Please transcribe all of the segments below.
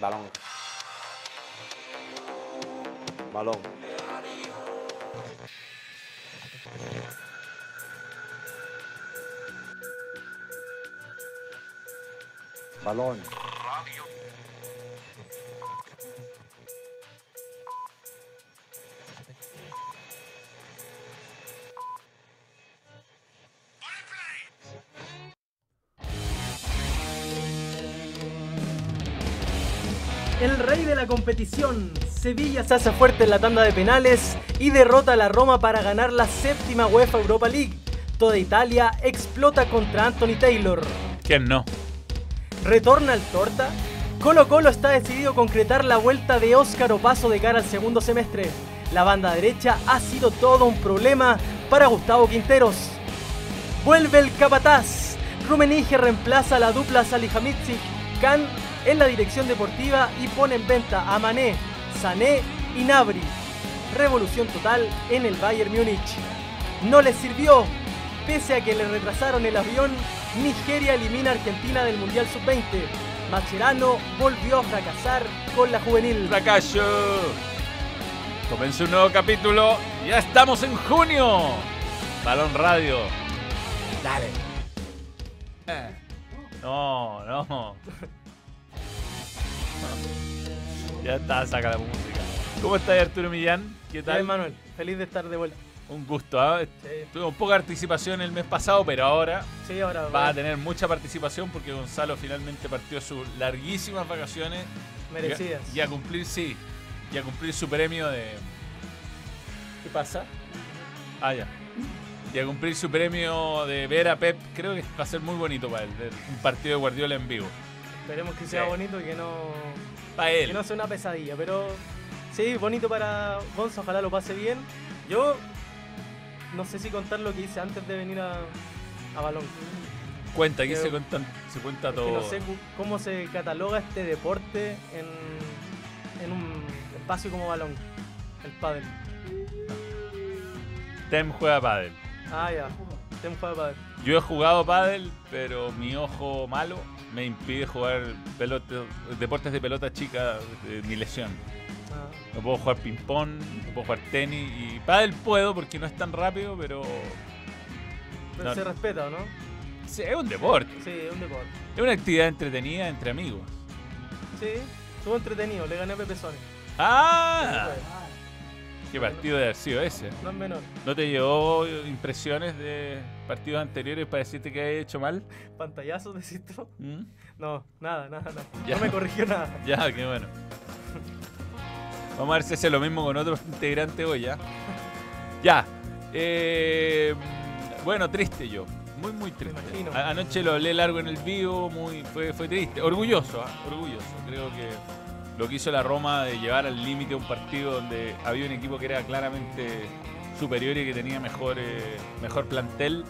Balón. Balón. Balón. El rey de la competición, Sevilla se hace fuerte en la tanda de penales y derrota a la Roma para ganar la séptima UEFA Europa League. Toda Italia explota contra Anthony Taylor. ¿Quién no? ¿Retorna el torta? Colo Colo está decidido a concretar la vuelta de Óscar Opaso de cara al segundo semestre. La banda derecha ha sido todo un problema para Gustavo Quinteros. Vuelve el capataz. Rumenige reemplaza a la dupla Salihamidzic Khan en la dirección deportiva y pone en venta a Mané, Sané y Nabri. Revolución total en el Bayern Múnich. No les sirvió. Pese a que le retrasaron el avión, Nigeria elimina a Argentina del Mundial Sub-20. Macherano volvió a fracasar con la juvenil. Fracaso. Comenzó un nuevo capítulo. Ya estamos en junio. Balón Radio. Dale. Eh. No, no. Ya está, saca la música. ¿Cómo estás, Arturo Millán? ¿Qué tal? Bien, Manuel, feliz de estar de vuelta. Un gusto, ¿ah? Tuvimos poca participación el mes pasado, pero ahora Sí, ahora va a tener mucha participación porque Gonzalo finalmente partió sus larguísimas vacaciones. merecidas. Y a, y a cumplir, sí, y a cumplir su premio de... ¿Qué pasa? Ah, ya. Y a cumplir su premio de ver a Pep, creo que va a ser muy bonito para él, un partido de Guardiola en vivo. Esperemos que sea Sí. bonito y que no, Para que no sea una pesadilla, pero sí, bonito para Gonzo, ojalá lo pase bien. Yo no sé si contar lo que hice antes de venir a, a Balón. Cuenta, aquí se cuenta, se cuenta todo. no sé cómo se cataloga este deporte en, en un espacio como Balón, el pádel. Tem juega pádel. Ah, ya, Tem juega pádel. Yo he jugado pádel, pero mi ojo malo me impide jugar pelota- deportes de pelota chica de mi lesión. Ah, No puedo jugar ping-pong, no puedo jugar tenis y pádel puedo porque no es tan rápido, pero pero No. se respeta, ¿o ¿no? sí, es un deporte. Sí, es un deporte. Es una actividad entretenida entre amigos. Sí, estuvo entretenido, le gané a Pepe. ¡Ah! Sí, ¿Qué partido de haber sido ese? No es menor. ¿No te llevó impresiones de partidos anteriores para decirte que había hecho mal? ¿Pantallazos decís tú? ¿Mm? No, nada, nada, nada. Ya. No me corrigió nada. Ya, qué bueno. Vamos a ver si hace lo mismo con otros integrantes hoy, ¿ya? Ya. eh, bueno, triste yo. Muy, muy triste. anoche lo hablé largo en el vivo, muy, fue, fue triste. Orgulloso, ¿ah? Orgulloso. Creo que lo que hizo la Roma de llevar al límite un partido donde había un equipo que era claramente superior y que tenía mejor, eh, mejor plantel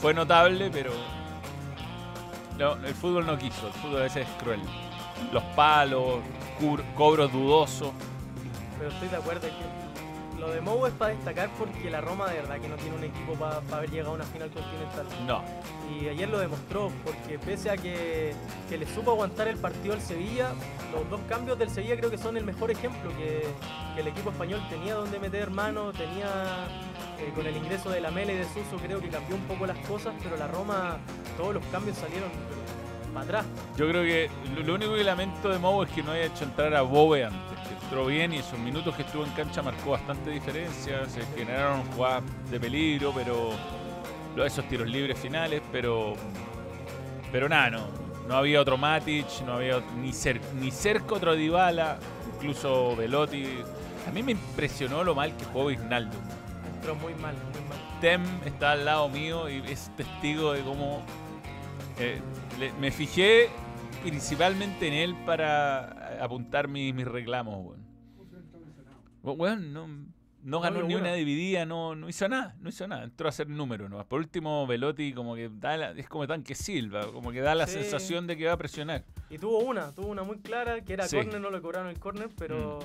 fue notable, pero el fútbol no quiso. El fútbol a veces es cruel. Los palos, cobros dudosos. Pero estoy de acuerdo que lo de Mou es para destacar porque la Roma de verdad que no tiene un equipo para haber llegado a una final continental. No. Y ayer lo demostró, porque pese a que, que le supo aguantar el partido al Sevilla, los dos cambios del Sevilla creo que son el mejor ejemplo que, que el equipo español tenía donde meter mano, tenía eh, con el ingreso de la Mele y de Suso creo que cambió un poco las cosas, pero la Roma, todos los cambios salieron para atrás. Yo creo que lo, lo único que lamento de Mobo es que no haya hecho entrar a Bobe antes. Que entró bien y esos minutos que estuvo en cancha marcó bastante diferencia. Se generaron jugadas de peligro, pero esos tiros libres finales, pero pero nada, no, no había otro Matic, no había ni, cer, ni cerca otro Dybala, incluso Velotti. A mí me impresionó lo mal que jugó Ignaldo. Entró muy mal, muy mal. Tem está al lado mío y es testigo de cómo eh, le- me fijé principalmente en él para apuntar mis, mis reclamos, weón. Bu- Weón, no, no ganó ni una dividida, no, no hizo nada, no hizo nada. Entró a hacer números nomás. Por último, Velotti como que da la- es como tanque Silva, como que da la Sí. sensación de que va a presionar. Y tuvo una, tuvo una muy clara, que era Sí. córner, no le cobraron el córner, pero,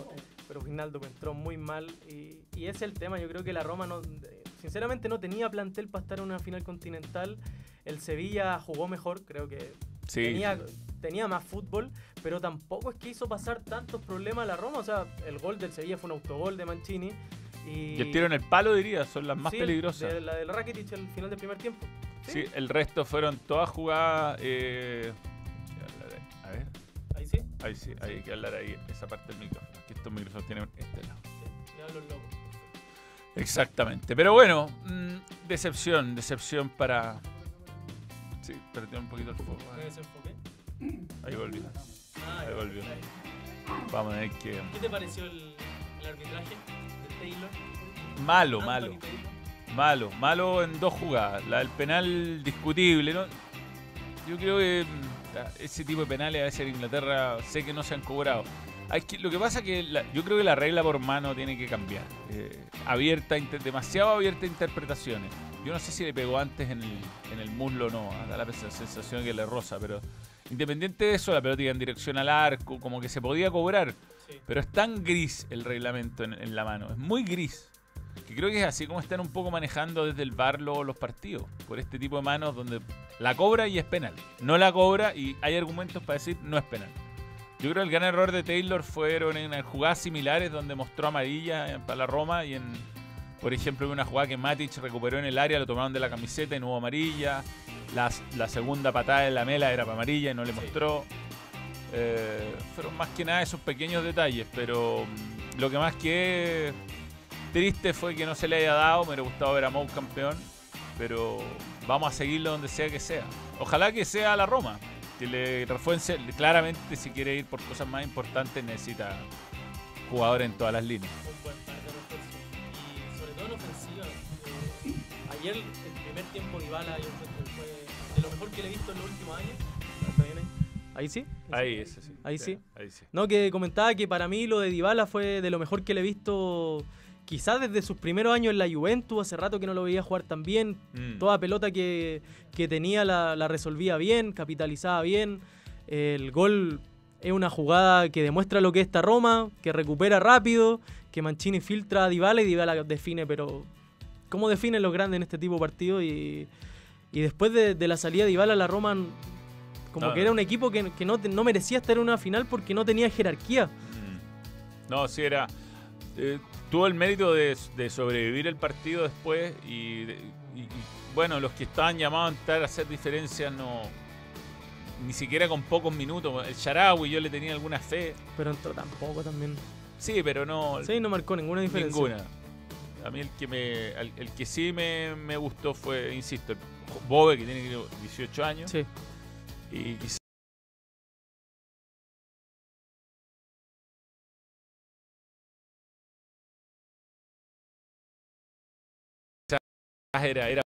pero Wijnaldum entró muy mal. Y, y ese es el tema, yo creo que la Roma no, eh, sinceramente no tenía plantel para estar en una final continental. El Sevilla jugó mejor, creo que Sí. tenía, tenía más fútbol, pero tampoco es que hizo pasar tantos problemas a la Roma. O sea, el gol del Sevilla fue un autogol de Mancini. Y, Y el tiro en el palo, diría, son las más Sí, peligrosas. de- la del Rakitic al final del primer tiempo. Sí, el resto fueron todas jugadas. eh, a ver, Ahí sí. ahí sí, hay que hablar ahí, esa parte del micrófono. Que estos micrófonos tienen este lado. sí, ya los locos. Exactamente. Pero bueno, mm, decepción, decepción para. Sí, perdió un poquito el foco. Ahí volvió. Ah, Ahí volvió. Vamos a ver que. ¿Qué te pareció el, el arbitraje de Taylor? Malo, Anthony malo. Taylor. Malo, malo en dos jugadas. La del penal discutible, ¿no? Yo creo que mm, ese tipo de penales a veces en Inglaterra sé que no se han cobrado. Hay que- lo que pasa que la- yo creo que la regla por mano tiene que cambiar. Eh, abierta, inter- demasiado abierta a interpretaciones. Yo no sé si le pegó antes en el, en el muslo o no. ah, Da la sensación que le roza, pero independiente de eso, la pelota iba en dirección al arco, como que se podía cobrar. Sí. Pero es tan gris el reglamento en, en la mano, es muy gris. Que creo que es así como están un poco manejando desde el bar lo- los partidos. Por este tipo de manos donde la cobra y es penal. No la cobra y hay argumentos para decir no es penal. Yo creo que el gran error de Taylor fueron en jugadas similares donde mostró amarilla para la Roma y en, por ejemplo, en una jugada que Matic recuperó en el área, lo tomaron de la camiseta y no hubo amarilla. La, la segunda patada de la mela era para amarilla y no le Sí. mostró. Eh, fueron más que nada esos pequeños detalles, pero mm, lo que más que triste fue que no se le haya dado. Me hubiera gustado ver a Mou campeón, pero vamos a seguirlo donde sea que sea. Ojalá que sea la Roma, que le refuerce. Claramente, si quiere ir por cosas más importantes, necesita jugadores en todas las líneas. un buen par de refuerzos. Y sobre todo en ofensiva. eh, ayer, el primer tiempo de Ibala, yo que fue de lo mejor que le he visto en los últimos años. ¿Ahí sí? Ahí, ese sí. Ahí sí. Ahí sí. No, que comentaba que para mí lo de Dybala fue de lo mejor que le he visto quizás desde sus primeros años en la Juventus, hace rato que no lo veía jugar tan bien, Mm. toda pelota que, que tenía la, la resolvía bien, capitalizaba bien, el gol es una jugada que demuestra lo que es esta Roma, que recupera rápido, que Mancini filtra a Dybala y Dybala define, pero ¿cómo definen los grandes en este tipo de partidos? Y, y después de, de la salida de Dybala, la Roma como No, que era un equipo que, que no, no merecía estar en una final porque no tenía jerarquía. Mm. No, sí era. eh, tuvo el mérito de, de sobrevivir el partido después y, de- y- y, bueno, los que estaban llamados a entrar a hacer diferencias no. Ni siquiera con pocos minutos. El Sharawi yo le tenía alguna fe. Pero entró tampoco también. Sí, pero no. Sí, no marcó ninguna diferencia. Ninguna. A mí el que me el, el que sí me, me gustó fue, insisto, el Bobe, que tiene creo, 18 años. Sí. Y quizás era, era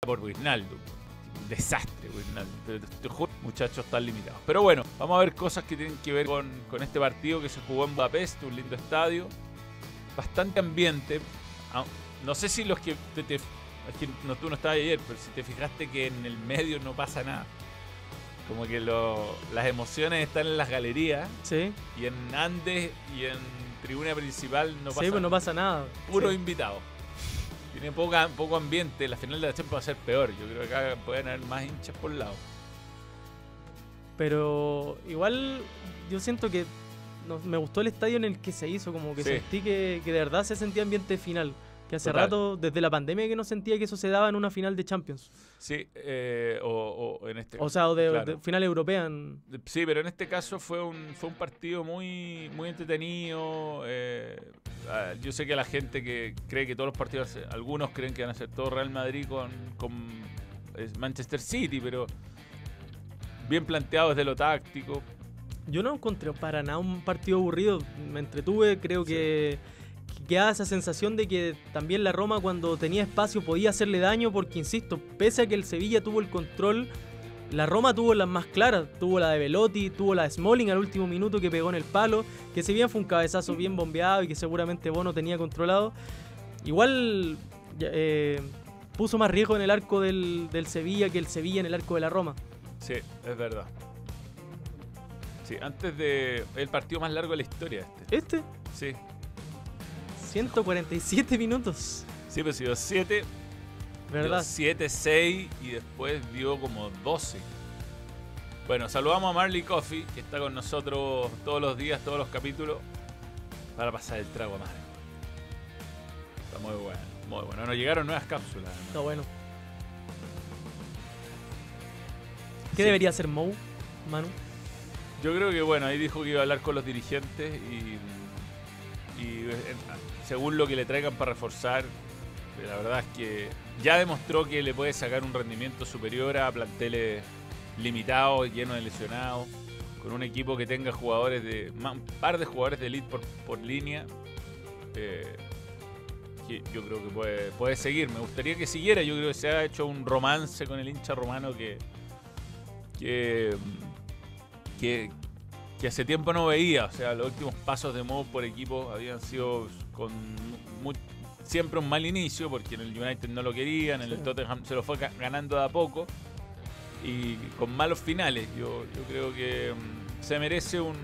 por Wijnaldum. Un desastre, Wijnaldum. Pero muchachos, están limitados. Pero bueno, vamos a ver cosas que tienen que ver con, con este partido que se jugó en Budapest, un lindo estadio. Bastante ambiente. Ah, No sé si los que te, te- es que no, tú no estabas ayer, pero si te fijaste que en el medio no pasa nada. Como que lo- las emociones están en las galerías Sí, y en Andes y en tribuna principal no pasa sí pues no nada. pasa nada. Puro Sí. invitado. Tiene poca, poco ambiente. La final de la Champions va a ser peor. Yo creo que acá pueden haber más hinchas por lado. Pero igual yo siento que me gustó el estadio en el que se hizo, como que Sí. sentí que, que de verdad se sentía ambiente final. Que hace Total. rato, desde la pandemia, que no sentía que eso se daba en una final de Champions. Sí, eh, o, o en este O sea, o de, claro. de final europea. en- Sí, pero en este caso fue un, fue un partido muy, muy entretenido. eh, yo sé que la gente que cree que todos los partidos, algunos creen que van a ser todo Real Madrid con, con Manchester City, pero bien planteado desde lo táctico. Yo no encontré para nada un partido aburrido. Me entretuve, creo Sí. que, que queda esa sensación de que también la Roma cuando tenía espacio podía hacerle daño porque, insisto, pese a que el Sevilla tuvo el control, la Roma tuvo las más claras. Tuvo la de Velotti, tuvo la de Smalling al último minuto que pegó en el palo, que si bien fue un cabezazo bien bombeado y que seguramente Bono tenía controlado, igual eh, puso más riesgo en el arco del, del Sevilla que el Sevilla en el arco de la Roma. Sí, es verdad. Sí, antes de. El partido más largo de la historia este. Este, Sí. 147 minutos. Sí, pero si dio 7, ¿Verdad? 7, 6 y después dio como 12. Bueno, saludamos a Marley Coffee, que está con nosotros todos los días, todos los capítulos, para pasar el trago a Marley. Está muy bueno, muy bueno. Nos llegaron nuevas cápsulas. Está bueno. ¿Qué Sí. debería hacer Mou, Manu? Yo creo que bueno, ahí dijo que iba a hablar con los dirigentes y, y, eh, según lo que le traigan para reforzar, eh, la verdad es que ya demostró que le puede sacar un rendimiento superior a planteles limitados, llenos de lesionados, con un equipo que tenga jugadores de un par de jugadores de elite por, por línea. eh, yo creo que puede, puede seguir. Me gustaría que siguiera. Yo creo que se ha hecho un romance con el hincha romano que, que, que, que hace tiempo no veía. O sea, los últimos pasos de Mou por equipo habían sido con siempre un mal inicio, porque en el United no lo querían, en el. Tottenham se lo fue ga- ganando de a poco y con malos finales. Yo, yo creo que mm, se merece un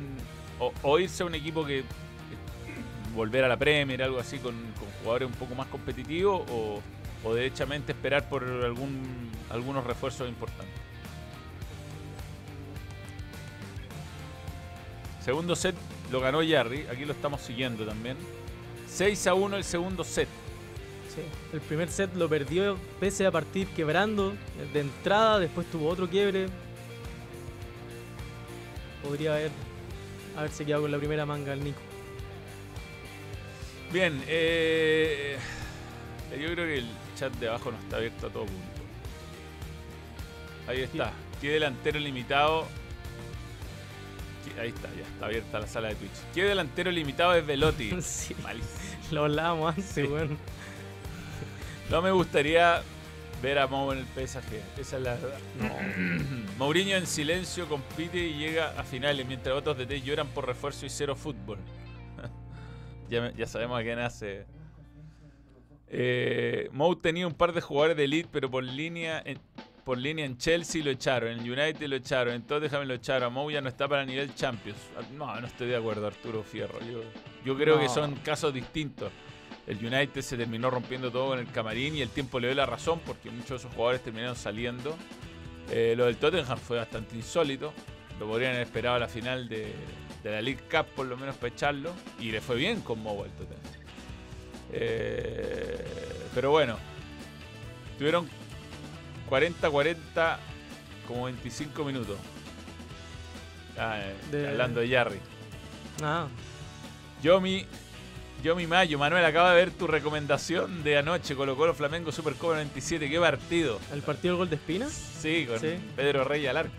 o, o irse a un equipo que que volver a la Premier, algo así, con, con jugadores un poco más competitivos o, o derechamente esperar por algún algunos refuerzos importantes. Segundo set lo ganó Jarry, aquí lo estamos siguiendo también. 6 a 1 el segundo set. Sí. El primer set lo perdió pese a partir quebrando de entrada, después tuvo otro quiebre. Podría haber haberse quedado con la primera manga el Nico. Bien, eh, yo creo que el chat de abajo no está abierto a todo punto. Ahí está. ¿Qué delantero limitado? ¿Qué- Ahí está, ya está abierta la sala de Twitch. ¿Qué delantero limitado es Velotti? Sí, Malísimo. lo hablábamos antes, Sí. weón. No me gustaría ver a Mou en el PSG. Esa es la verdad. Mourinho en silencio compite y llega a finales, mientras otros DT lloran por refuerzo y cero fútbol. ya, me- ya sabemos a qué nace. Eh, Mou tenía un par de jugadores de elite, pero por línea en, por línea en Chelsea lo echaron, en United lo echaron, en Tottenham lo echaron. Mou ya no está para nivel Champions. Ah, No, no estoy de acuerdo, Arturo Fierro. Yo, yo creo que son casos distintos. El United se terminó rompiendo todo en el camarín y el tiempo le dio la razón porque muchos de esos jugadores terminaron saliendo. Eh, lo del Tottenham fue bastante insólito. Lo podrían haber esperado a la final de, de la League Cup por lo menos para echarlo. Y le fue bien con Mowa el Tottenham. Eh, pero bueno, tuvieron 40-40 como 25 minutos. Ah, De- Hablando de Jarry. Ah, Yomi, Yomi Mayo, Manuel, acaba de ver tu recomendación de anoche, Colo Colo Flamengo Supercopa 97. ¿Qué partido? el partido del gol de Espina. Sí, con Sí. Pedro Rey al arco.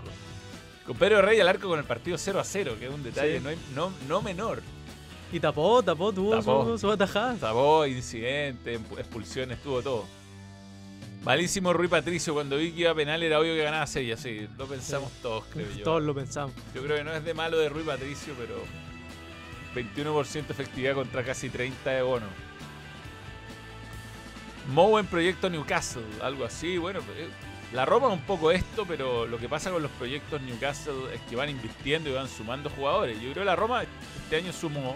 Con Pedro Rey al arco con el partido 0 a 0, que es un detalle Sí. no, no, no menor. Y tapó, tapó, tuvo Tapó. su, su atajada. Sabó, incidente, expulsiones, tuvo todo. Malísimo Rui Patricio, cuando vi que iba a penal era obvio que ganaba Sevilla, sí, lo pensamos todos, creo yo. Todos lo pensamos. Yo creo que no es de malo de Rui Patricio, pero 21% efectividad contra casi 30 de bono. Moe en proyecto Newcastle, algo así. Bueno, eh, la Roma es un poco esto, pero lo que pasa con los proyectos Newcastle es que van invirtiendo y van sumando jugadores. Yo creo que la Roma este año sumó.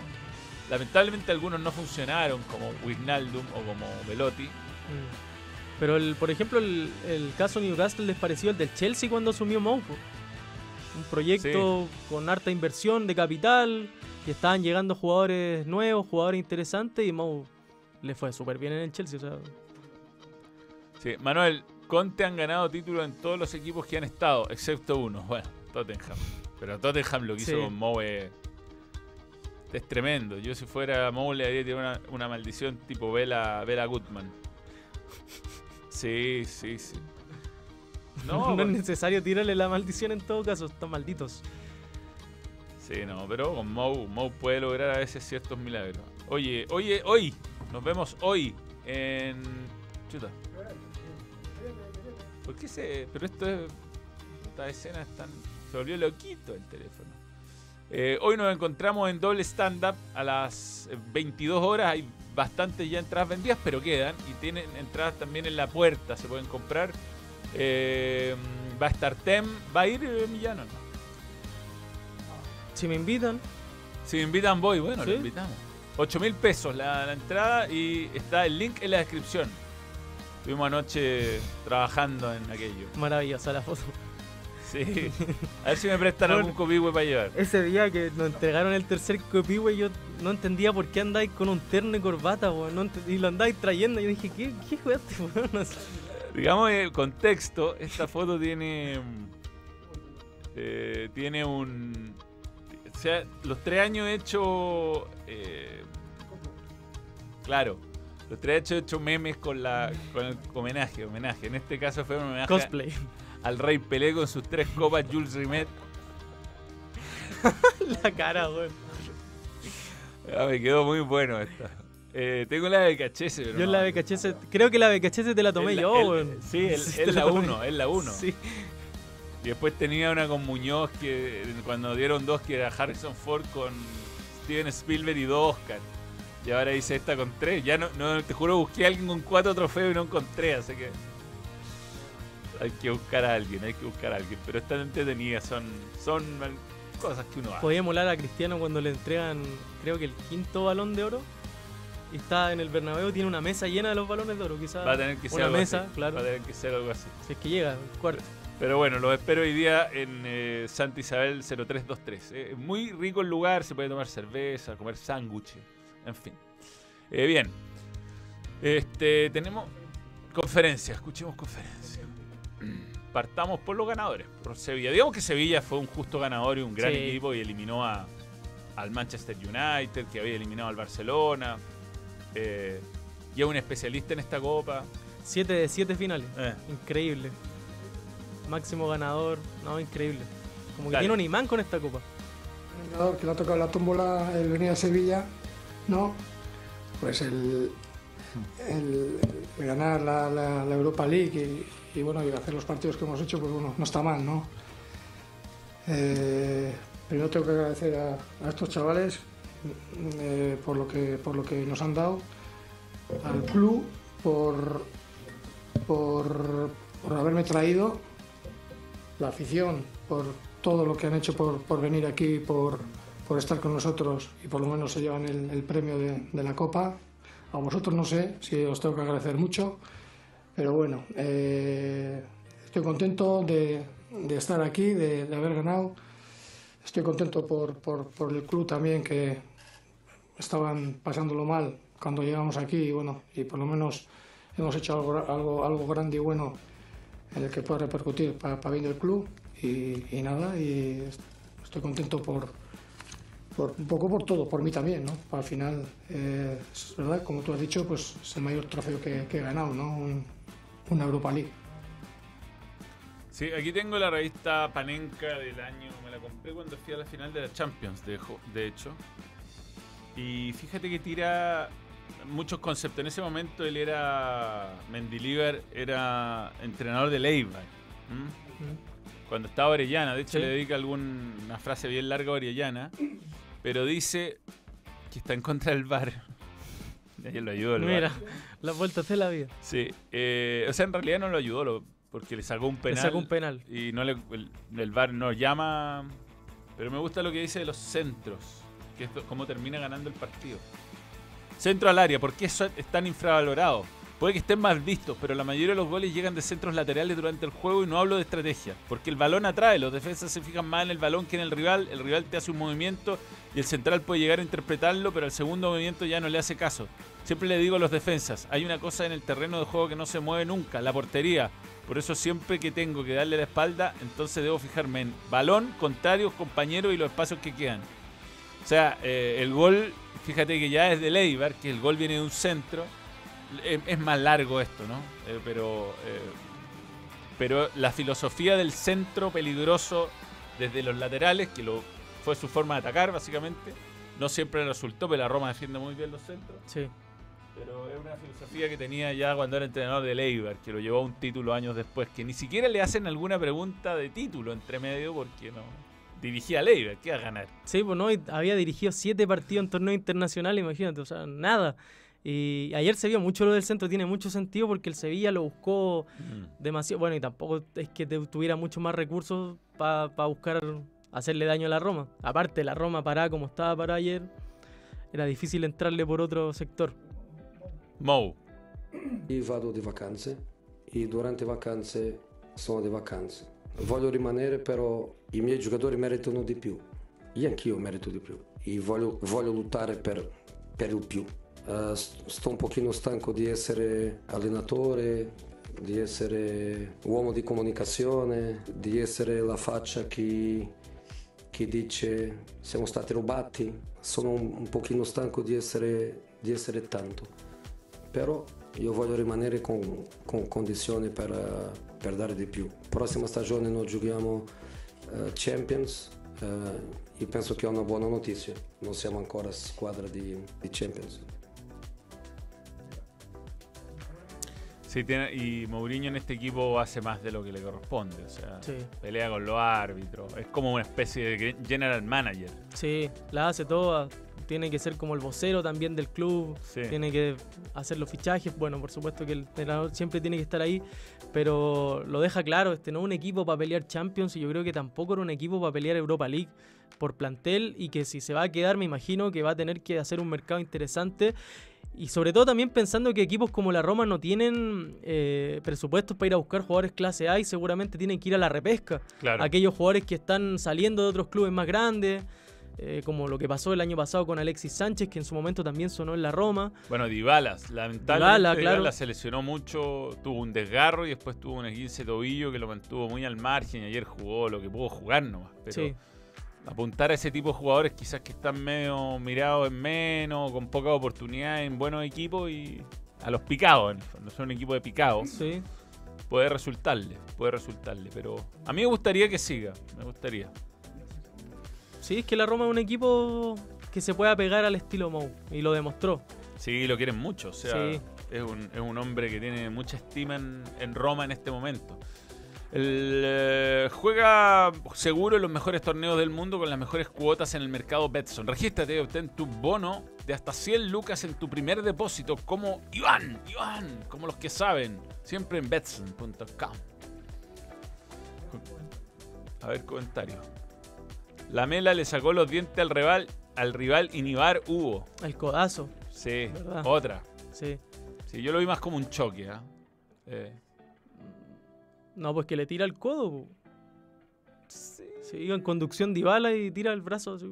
Lamentablemente algunos no funcionaron, como Wijnaldum o como Velotti. Mm. Pero, el, por ejemplo, el, el caso Newcastle les pareció el del Chelsea cuando asumió Mou. po. Un proyecto con harta inversión de capital, que estaban llegando jugadores nuevos, jugadores interesantes, y Mou le fue súper bien en el Chelsea. O sea, Sí, Manuel, Conte han ganado títulos en todos los equipos que han estado, excepto uno. Bueno, Tottenham. Pero Tottenham lo que hizo Sí. con Moe es tremendo. Yo si fuera Moe le haría una, una maldición tipo Vela, Vela Goodman. Sí, sí, sí. no, No, es necesario tirarle la maldición en todo caso, están malditos. sí, no, pero con Moe, Moe puede lograr a veces ciertos milagros. Oye, oye, hoy, nos vemos hoy en... Chuta. ¿Por qué se...? Pero esto es... Estas escenas están... Se volvió loquito el teléfono. Eh, hoy nos encontramos en doble stand-up a las eh, 22 horas. Hay bastantes ya entradas vendidas, pero quedan. Y tienen entradas también en la puerta, se pueden comprar. Eh, va a estar Tem. ¿Va a ir eh, Millano? No. Si me invitan, Si me invitan voy, bueno, ¿Sí? lo invitamos. 8 mil pesos la, la entrada y está el link en la descripción. Estuvimos anoche trabajando en aquello. maravillosa la foto. Sí. A ver si me prestan Bueno. algún copihue para llevar. Ese día que nos entregaron el tercer copihue, yo no entendía por qué andáis con un terno y corbata, weón. No ent- y lo andáis trayendo. Yo dije, ¿qué, qué jugaste, weón? No sé. Digamos el contexto, esta foto tiene. eh, tiene un. O sea, los tres años he hecho. eh, claro, los tres años he hecho memes con la con el homenaje, homenaje. En este caso fue un homenaje Cosplay. Al Rey Pelé con sus tres copas Jules Rimet. la cara, weón. Ah, me quedó muy bueno esta. Eh, tengo la de Cachese, pero Yo no. la BKHS, creo que la BKHS te la tomé la- yo, el- weón. Sí, el- Sí, te es la tomé. 1, es la 1. Sí. Y después tenía una con Muñoz que cuando dieron dos que era Harrison Ford con Steven Spielberg y dos Oscar. Y ahora hice esta con tres. Ya no, no te juro busqué a alguien con cuatro trofeos y no encontré, así que hay que buscar a alguien, hay que buscar a alguien. Pero están entretenidas, son, son cosas que uno hace. Podía molar a Cristiano cuando le entregan, creo que el quinto balón de oro. Y está en el Bernabéu, tiene una mesa llena de los balones de oro, quizás. Va a tener que ser una algo mesa, así. claro. Va a tener que ser algo así. Si es que llega, el cuarto. Pero bueno, los espero hoy día en eh, Santa Isabel 0323. Eh, muy rico el lugar, se puede tomar cerveza, comer sándwiches, en fin. Eh, bien, este, tenemos conferencia, escuchemos conferencia. Partamos por los ganadores, por Sevilla. Digamos que Sevilla fue un justo ganador y un gran Sí. equipo y eliminó a, al Manchester United, que había eliminado al Barcelona. Eh, y es un especialista en esta copa. 7 de 7 finales. Eh, Increíble. Máximo ganador. No, increíble. Como que Dale. tiene un imán con esta copa. El ganador que le ha tocado la tómbola el venir a Sevilla, ¿no? Pues el, el- el ganar la, la- la Europa League y, y, bueno, y hacer los partidos que hemos hecho, pues bueno, no está mal, ¿no? Eh, primero tengo que agradecer a, estos chavales eh, por, lo que, por lo que nos han dado, al club por, por, por haberme traído, la afición por todo lo que han hecho por, por venir aquí, por, por estar con nosotros y por lo menos se llevan el, el premio de, de la Copa. A vosotros no sé si os tengo que agradecer mucho, pero bueno, eh, estoy contento de, de estar aquí, de, de haber ganado. Estoy contento por, por, por el club también, que estaban pasándolo mal cuando llegamos aquí y bueno, y por lo menos hemos hecho algo, algo, algo grande y bueno en el que pueda repercutir para bien del club y, y nada, y est- estoy contento por, por un poco por todo, por mí también, ¿no? Al final, eh, es verdad, como tú has dicho, pues es el mayor trofeo que, que he ganado, ¿no? Un- una Europa League. Sí, aquí tengo la revista Panenka del año. Me la compré cuando fui a la final de la Champions, de, de hecho. Y fíjate que tira muchos conceptos. En ese momento él era. Mendilibar era entrenador de Eibar. ¿m? Cuando estaba Orellana. De hecho, Sí. le dedica alguna frase bien larga a Orellana. Pero dice que está en contra del bar. Ayer lo ayudó el. Mira, las vueltas de la vida. Sí, eh, o sea, en realidad no lo ayudó lo- porque le sacó un Le penal. sacó un penal. Y no le, el, el VAR no llama. Pero me gusta lo que dice de los centros, que es cómo termina ganando el partido. Centro al área, ¿por qué es tan infravalorado? Puede que estén mal vistos, pero la mayoría de los goles llegan de centros laterales durante el juego y no hablo de estrategia. Porque el balón atrae, los defensas se fijan más en el balón que en el rival, el rival te hace un movimiento y el central puede llegar a interpretarlo, pero al segundo movimiento ya no le hace caso. Siempre le digo a los defensas, hay una cosa en el terreno de juego que no se mueve nunca, la portería. Por eso siempre que tengo que darle la espalda, entonces debo fijarme en balón, contrarios, compañeros y los espacios que quedan. O sea, eh, el gol, fíjate que ya es de Leibar, que el gol viene de un centro. Es, es más largo esto, ¿no? Eh, pero, eh, pero la filosofía del centro peligroso desde los laterales, que lo, fue su forma de atacar básicamente, no siempre resultó, pero la Roma defiende muy bien los centros. Sí. Pero es una filosofía que tenía ya cuando era entrenador de Leibar, que lo llevó a un título años después, que ni siquiera le hacen alguna pregunta de título entre medio porque no dirigía a Leibar, ¿qué va a ganar? Sí, pues no, había dirigido siete partidos en torneo internacional, imagínate, o sea, nada. Y ayer se vio mucho lo del centro, tiene mucho sentido porque el Sevilla lo buscó demasiado. Bueno, y tampoco es que tuviera mucho más recursos para buscar hacerle daño a la Roma. Aparte, la Roma parada como estaba para ayer, era difícil entrarle por otro sector. Mou. Io vado di vacanze e durante vacanze sono di vacanze. voglio rimanere, però i miei giocatori meritano di più. Io anch'io merito di più e voglio, voglio lottare per, per il più. Eh, sto un pochino stanco di essere allenatore, di essere uomo di comunicazione, di essere la faccia che, che dice siamo stati rubati. Sono un, un pochino stanco di essere, di essere tanto. Però io voglio rimanere con, con condizioni per, per dare di più. Prossima stagione noi giochiamo eh, Champions. eh, io penso che è una buona notizia. Non siamo ancora squadra di, di Champions. Sí, tiene, y Mourinho en este equipo hace más de lo que le corresponde. O sea, Sí. pelea con los árbitros. Es como una especie de general manager. Sí, la hace toda. Tiene que ser como el vocero también del club. Sí. Tiene que hacer los fichajes. Bueno, por supuesto que el entrenador siempre tiene que estar ahí. Pero lo deja claro, este no es un equipo para pelear Champions y yo creo que tampoco era un equipo para pelear Europa League por plantel y que si se va a quedar me imagino que va a tener que hacer un mercado interesante y sobre todo también pensando que equipos como la Roma no tienen eh, presupuestos para ir a buscar jugadores clase A y seguramente tienen que ir a la repesca Claro. aquellos jugadores que están saliendo de otros clubes más grandes, eh, como lo que pasó el año pasado con Alexis Sánchez, que en su momento también sonó en la Roma. Bueno, Dybala, lamentablemente Dybala, Dybala, claro. se lesionó mucho, tuvo un desgarro y después tuvo un esguince de tobillo que lo mantuvo muy al margen y ayer jugó lo que pudo jugar nomás. Pero Sí, apuntar a ese tipo de jugadores quizás que están medio mirados en menos, con poca oportunidad en buenos equipos y a los picados, en el fondo, son un equipo de picados, sí. puede resultarle, puede resultarle, pero a mí me gustaría que siga, me gustaría. Sí, es que la Roma es un equipo que se pueda pegar al estilo Mou y lo demostró. Sí, lo quieren mucho. O sea, Sí. es, un, es un hombre que tiene mucha estima en, en Roma en este momento. El, eh, juega seguro en los mejores torneos del mundo con las mejores cuotas en el mercado Betson. Regístrate y obtén tu bono de hasta 100 lucas en tu primer depósito como Iván, Iván, como los que saben. Siempre en Betson.com. A ver, comentario. La Mela le sacó los dientes al rival, al rival Inibar Hugo. El codazo, Sí, ¿Verdad? otra. sí. Sí, yo lo vi más como un choque, ¿ah? Eh, No, pues que le tira el codo. po. sí. Sí, iba en conducción Dybala y tira el brazo. así.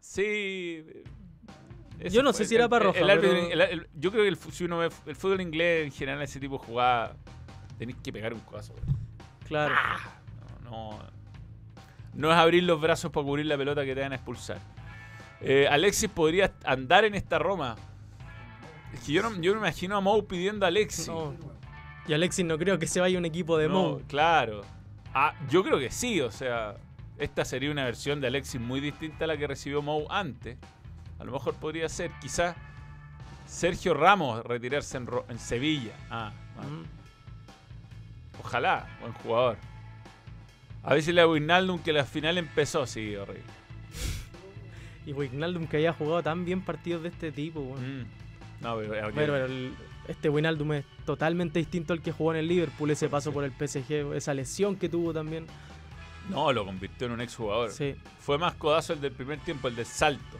Sí. eh, Yo no fue sé si era para roja, el árbitro- pero- el- el- yo creo que el, si uno ve el fútbol inglés en general, ese tipo de jugada, tenés que pegar un codazo. Claro. Ah, No, no, no es abrir los brazos para cubrir la pelota que te van a expulsar. Eh, Alexis podría andar en esta Roma. Es que yo no, yo no me imagino a Mou pidiendo a Alexis. No. Y Alexis no creo que se vaya un equipo de No, Mou. Claro. Ah, yo creo que sí, o sea, esta sería una versión de Alexis muy distinta a la que recibió Mou antes. A lo mejor podría ser, quizás Sergio Ramos retirarse en, Sevilla. Ah, Mm. ojalá, buen jugador. A ver si la Wijnaldum que la final empezó, sí, horrible. Y Wijnaldum que haya jugado tan bien partidos de este tipo. weón. Mm. No, pero, Bueno, pero el- este Wijnaldum es totalmente distinto al que jugó en el Liverpool, ese paso por el PSG, esa lesión que tuvo también. no, lo convirtió en un exjugador. Sí, Fue más codazo el del primer tiempo, el del salto.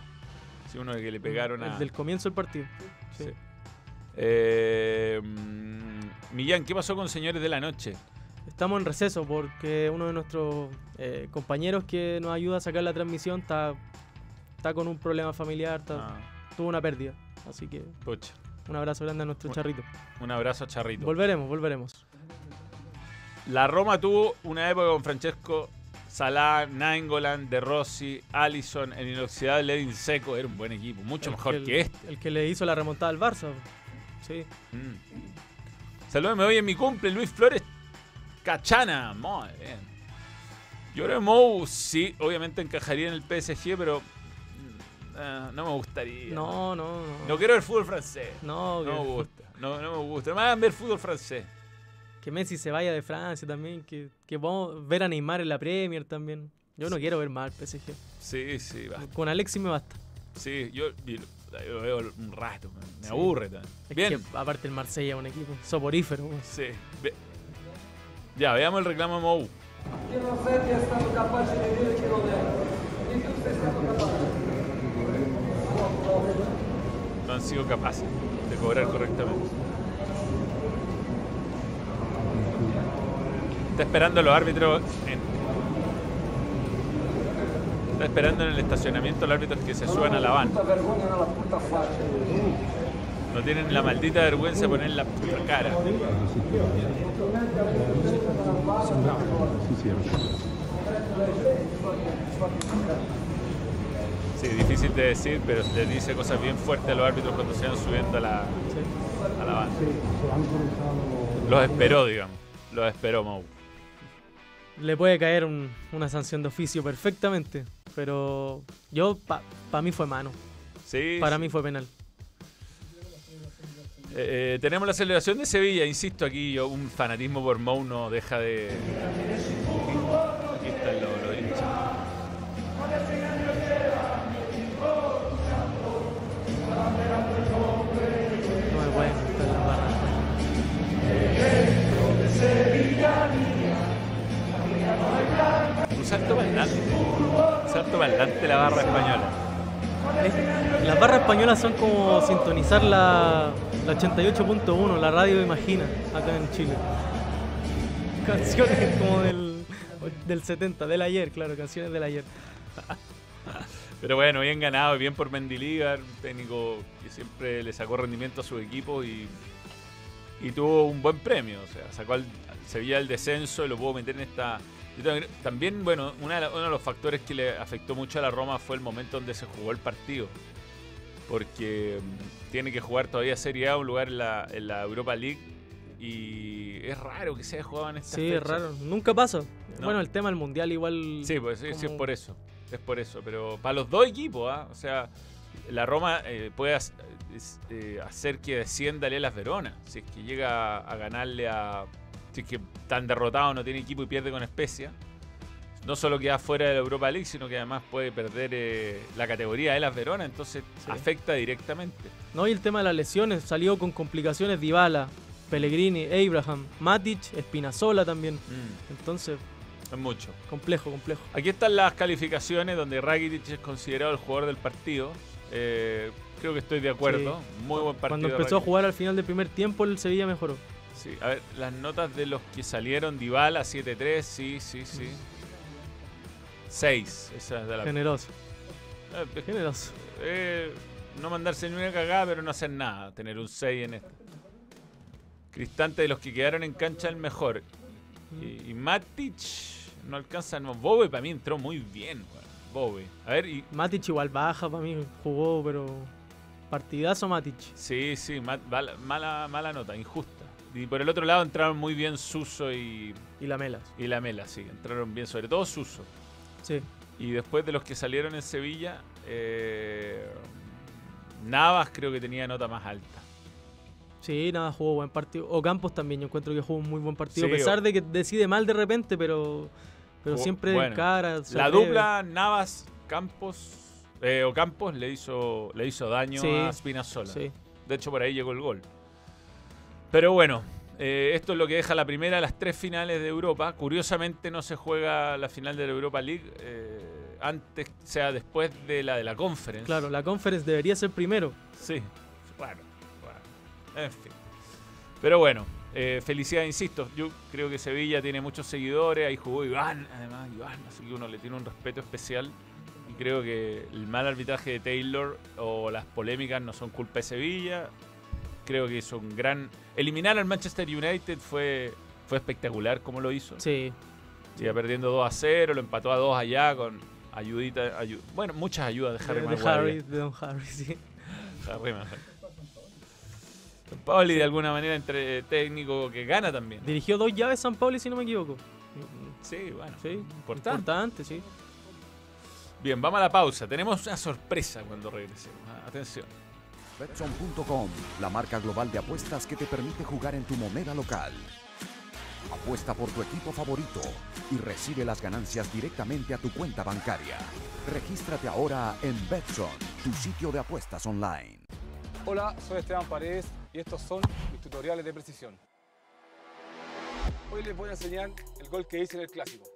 Sí, uno que le pegaron a. el del comienzo del partido. Sí. Sí. Eh, Millán, ¿qué pasó con Señores de la Noche? Estamos en receso porque uno de nuestros eh, compañeros que nos ayuda a sacar la transmisión está, está con un problema familiar, está- Ah, tuvo una pérdida. Así que pucha. Un abrazo grande a nuestro charrito. Un abrazo a Charrito. Volveremos, volveremos. La Roma tuvo una época con Francesco Salá, Nainggolan, De Rossi, Allison, el inoxidable Edin Seco. Era un buen equipo, mucho El mejor el- que este. El que le hizo la remontada al Barça. Sí. Mm. Saludame hoy en mi cumple, Luis Flores Cachana. Muy bien. Yo creo que Mou sí, obviamente encajaría en el PSG, pero ah, no me gustaría. No, no, no. No quiero el fútbol francés. No, No me gusta. No, no me gusta. No me hagan ver fútbol francés. que Messi se vaya de Francia también. Que, que podamos ver a Neymar en la Premier también. Yo no quiero ver más al PSG. Sí, sí, va. Con Alexis me basta. Sí, yo, yo lo veo un rato. Me, me Sí. aburre también. Es Bien. que aparte el Marsella es un equipo soporífero. weón. Sí. Ve- Ya, veamos el reclamo de Mou. No han sido capaces de cobrar correctamente. Está esperando los árbitros. Está esperando en el estacionamiento los árbitros que se suban a la van. No tienen la maldita vergüenza de poner la puta cara. Sí, difícil de decir, pero les dice cosas bien fuertes a los árbitros cuando se van subiendo a la, a la van. Los esperó, digamos. Los esperó Mau. Le puede caer un- una sanción de oficio perfectamente. Pero yo, para mí fue mano. Sí, Para sí. mí fue penal. Eh, eh, tenemos la celebración de Sevilla, insisto, aquí yo, un fanatismo por Mou no deja de. Adelante la barra española. Es- Las barras españolas son como sintonizar la, la 88.1, la radio Imagina, acá en Chile. Canciones como del, del 70, del ayer, claro, canciones del ayer. Pero bueno, bien ganado, bien por Mendilibar, un técnico que siempre le sacó rendimiento a su equipo y, y tuvo un buen premio. O sea, sacó al Sevilla descenso y lo pudo meter en esta. Yo también- bueno, una uno de los factores que le afectó mucho a la Roma fue el momento donde se jugó el partido. Porque mm, tiene que jugar todavía Serie A, un lugar en la, en la Europa League. Y es raro que se haya jugado en esta Sí, es raro, nunca pasa. No. Bueno, el tema del mundial igual. Sí, pues sí, sí, es por eso. Es por eso. Pero para los dos equipos, ¿ah? O sea, la Roma eh, puede eh, hacer que descienda el Elas Verona. Si es que llega a ganarle a. Que tan derrotado no tiene equipo y pierde con Especia. No solo queda fuera de la Europa League, sino que además puede perder eh, la categoría de Elas Verona. Entonces Sí. afecta directamente. No, y el tema de las lesiones, salió con complicaciones Dybala, Pellegrini, Abraham, Matic, Espinazola también. Mm, Entonces, es mucho. complejo, complejo. Aquí están las calificaciones donde Rakitic es considerado el jugador del partido. Eh, creo que estoy de acuerdo. Muy buen partido. Cuando empezó a jugar al final del primer tiempo, el Sevilla mejoró. Sí, a ver, las notas de los que salieron, Dybala 7-3, sí, sí, sí. 6, esa es de la... Generoso, Eh, es- generoso. eh, no mandarse ni una cagada, pero no hacer nada, tener un 6 en esto. Cristante de los que quedaron en cancha el mejor. Y, y Matic no alcanza, no. Bobe para mí entró muy bien. Bobe. A ver, y Matic igual baja para mí, jugó, pero partidazo Matic. Sí, sí, ma- mala, mala, mala nota, injusta. Y por el otro lado entraron muy bien Suso y, Y la Melas. y Lamela, sí, entraron bien, sobre todo Suso. Sí. Y después de los que salieron en Sevilla, eh, Navas creo que tenía nota más alta. Sí, nada, jugó buen partido. O Campos también, yo encuentro que jugó un muy buen partido. Sí, a pesar o- de que decide mal de repente, pero, pero Jugó- siempre bueno, cara. La dupla Navas Campos eh, o Campos le hizo le hizo daño Sí, a Spinazzola. Sí. De hecho, por ahí llegó el gol. Pero bueno, eh, esto es lo que deja la primera de las tres finales de Europa. Curiosamente no se juega la final de la Europa League eh, antes, o sea, después de la de la Conference. Claro, la conference debería ser primero. Sí. Bueno, bueno. En fin. Pero bueno, eh, felicidad, insisto. Yo creo que Sevilla tiene muchos seguidores. Ahí jugó Iván, además, Iván. Así que uno le tiene un respeto especial. Y creo que el mal arbitraje de Taylor o las polémicas no son culpa de Sevilla. Creo que hizo un gran. Eliminar al Manchester United fue, fue espectacular como lo hizo. Sí. Iba perdiendo 2 a 0, lo empató a 2 allá con ayudita. ayu- bueno, muchas ayudas de Harry de, Maguire. Harry, de Don Harry, sí. Harry Maguire. Pauli de alguna manera entre técnico que gana también. Dirigió dos llaves San Pauli, si no me equivoco. Sí, bueno. Sí, Importante. importante, sí. Bien, vamos a la pausa. Tenemos una sorpresa cuando regresemos. Atención. Betson.com, la marca global de apuestas que te permite jugar en tu moneda local. Apuesta por tu equipo favorito y recibe las ganancias directamente a tu cuenta bancaria. Regístrate ahora en Betson, tu sitio de apuestas online. Hola, soy Esteban Paredes y estos son mis tutoriales de precisión. Hoy les voy a enseñar el gol que hice en el clásico.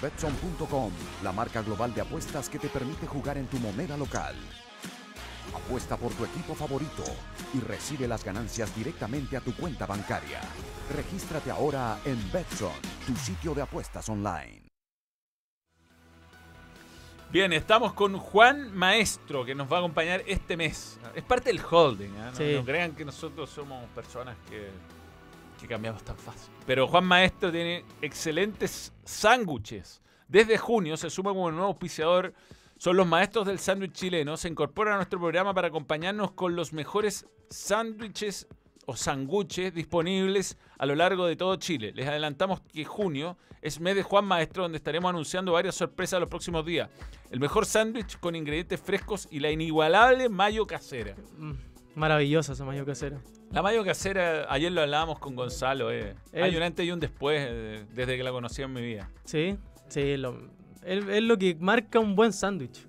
Betson.com, la marca global de apuestas que te permite jugar en tu moneda local. Apuesta por tu equipo favorito y recibe las ganancias directamente a tu cuenta bancaria. Regístrate ahora en Betson, tu sitio de apuestas online. Bien, estamos con Juan Maestro, que nos va a acompañar este mes. Es parte del holding, ¿eh? no, Sí. no crean que nosotros somos personas que, que cambiamos tan fácil. Pero Juan Maestro tiene excelentes sándwiches. Desde junio se suma como nuevo auspiciador. Son los maestros del sándwich chileno. Se incorporan a nuestro programa para acompañarnos con los mejores sándwiches o sanguches disponibles a lo largo de todo Chile. Les adelantamos que junio es mes de Juan Maestro, donde estaremos anunciando varias sorpresas los próximos días. El mejor sándwich con ingredientes frescos y la inigualable mayo casera. Mm, Maravillosa esa mayo casera. La mayo casera, ayer lo hablábamos con Gonzalo, eh. Hay un antes y un después eh, desde que la conocí en mi vida. Sí, sí, lo- es, es lo que marca un buen sándwich.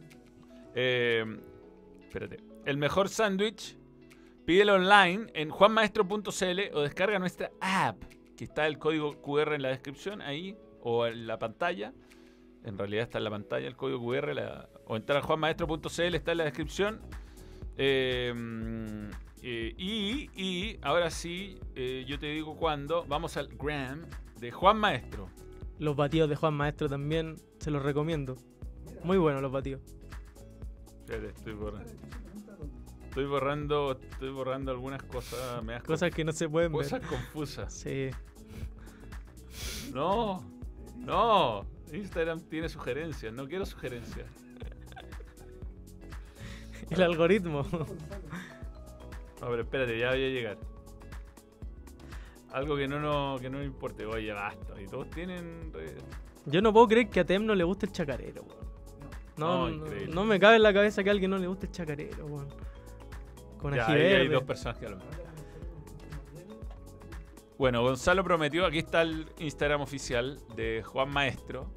Eh, espérate. El mejor sándwich, pídelo online en juanmaestro.cl o descarga nuestra app, que está el código QR en la descripción ahí o en la pantalla. En realidad está en la pantalla el código QR la- o entrar a juanmaestro.cl, está en la descripción. Eh, mm, eh, y, y ahora sí, eh, yo te digo cuándo, vamos al gram de Juan Maestro. Los batidos de Juan Maestro también se los recomiendo. Muy buenos los batidos. Espérate, estoy borrando. Estoy borrando, estoy borrando algunas cosas, me das Cosas que no se pueden ver. cosas confusas. Sí. No, no. Instagram tiene sugerencias, no quiero sugerencias. El algoritmo. No, pero espérate, ya voy a llegar. Algo que no, no, que no me importe. Oye, basta. Y todos tienen. re- Yo no puedo creer que a Tem no le guste el chacarero, weón. No, No, no, increíble. no me cabe en la cabeza que a alguien no le guste el chacarero, weón. Con Ya, ají ahí hay verde. dos personas que hablan. Bueno, Gonzalo prometió, aquí está el Instagram oficial de Juan Maestro.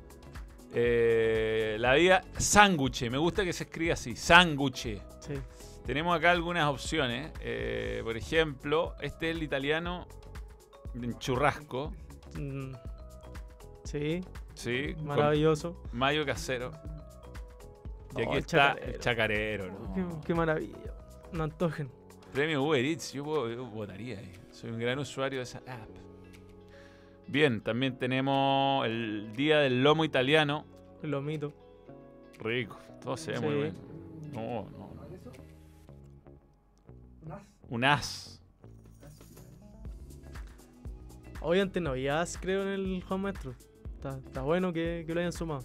Eh, la vida sándwich, me gusta que se escriba así, sándwich. Sí. Tenemos acá algunas opciones. eh, por ejemplo, este es el italiano en churrasco. Mm. Sí, Sí, maravilloso. mayo casero. Y Oh, aquí el está chacarero. el chacarero. ¿no? Qué, qué maravilla. No antojen. Premio Uber Eats, yo, yo votaría ahí. Soy un gran usuario de esa app. Bien, también tenemos el Día del Lomo Italiano. El lomito. Rico, todo se ve Sí. muy bueno. No, no. Un as. Hoy antes no había as, creo, en el Juan Maestro. Está, está bueno que, que lo hayan sumado.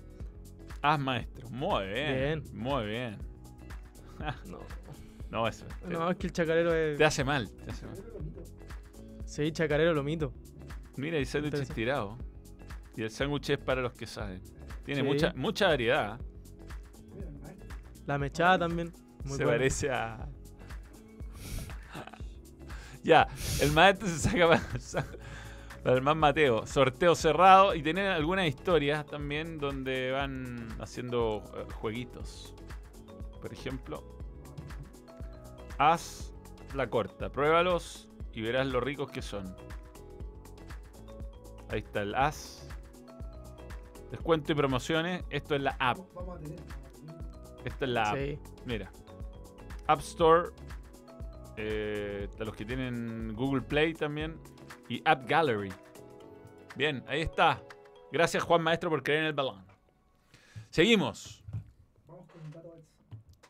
As maestro. Muy bien. Bien. Muy bien. No, No, eso. no es que el chacarero es. Te hace mal. Te hace mal. Sí, chacarero lomito. Mira, el sándwich Interesante. estirado. Y el sándwich es para los que saben. Tiene Sí. mucha, mucha variedad. La mechada también. Muy se buena. parece a. ya, el maestro se saca para, para el más Mateo. Sorteo cerrado y tienen algunas historias también donde van haciendo eh, jueguitos. Por ejemplo, haz la corta, pruébalos y verás lo ricos que son. Ahí está el as. Descuento y promociones. Esto es la app. Esta es la app. Sí. Mira. App Store. Eh, los que tienen Google Play también. Y App Gallery. Bien, ahí está. Gracias Juan Maestro por creer en el balón. Seguimos.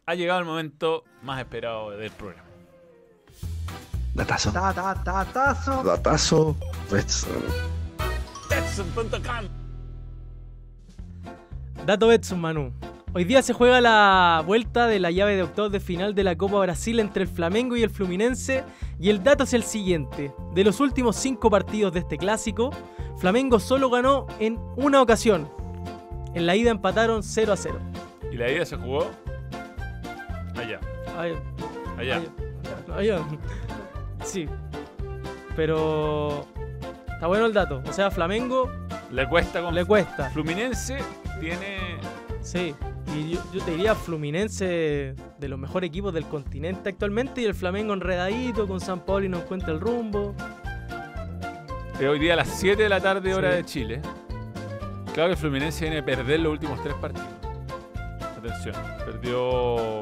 Ha llegado el momento más esperado del programa. Datazo. Ta, ta, ta, tazo. Datazo. Dato Betson, Manu. Hoy día se juega la vuelta de la llave de octavos de final de la Copa Brasil entre el Flamengo y el Fluminense. Y el dato es el siguiente. De los últimos cinco partidos de este clásico, Flamengo solo ganó en una ocasión. En la ida empataron 0 a 0. ¿Y la ida se jugó? Allá. Allá. ay, ay, Sí. Pero está bueno el dato. O sea, Flamengo Le cuesta con le cuesta. Fluminense tiene. Sí. Y yo, yo te diría Fluminense de los mejores equipos del continente actualmente y el Flamengo enredadito con San Paulo y no encuentra el rumbo. eh, hoy día a las 7 de la tarde, hora Sí. de Chile. Claro que Fluminense viene a perder los últimos tres partidos. Atención. Perdió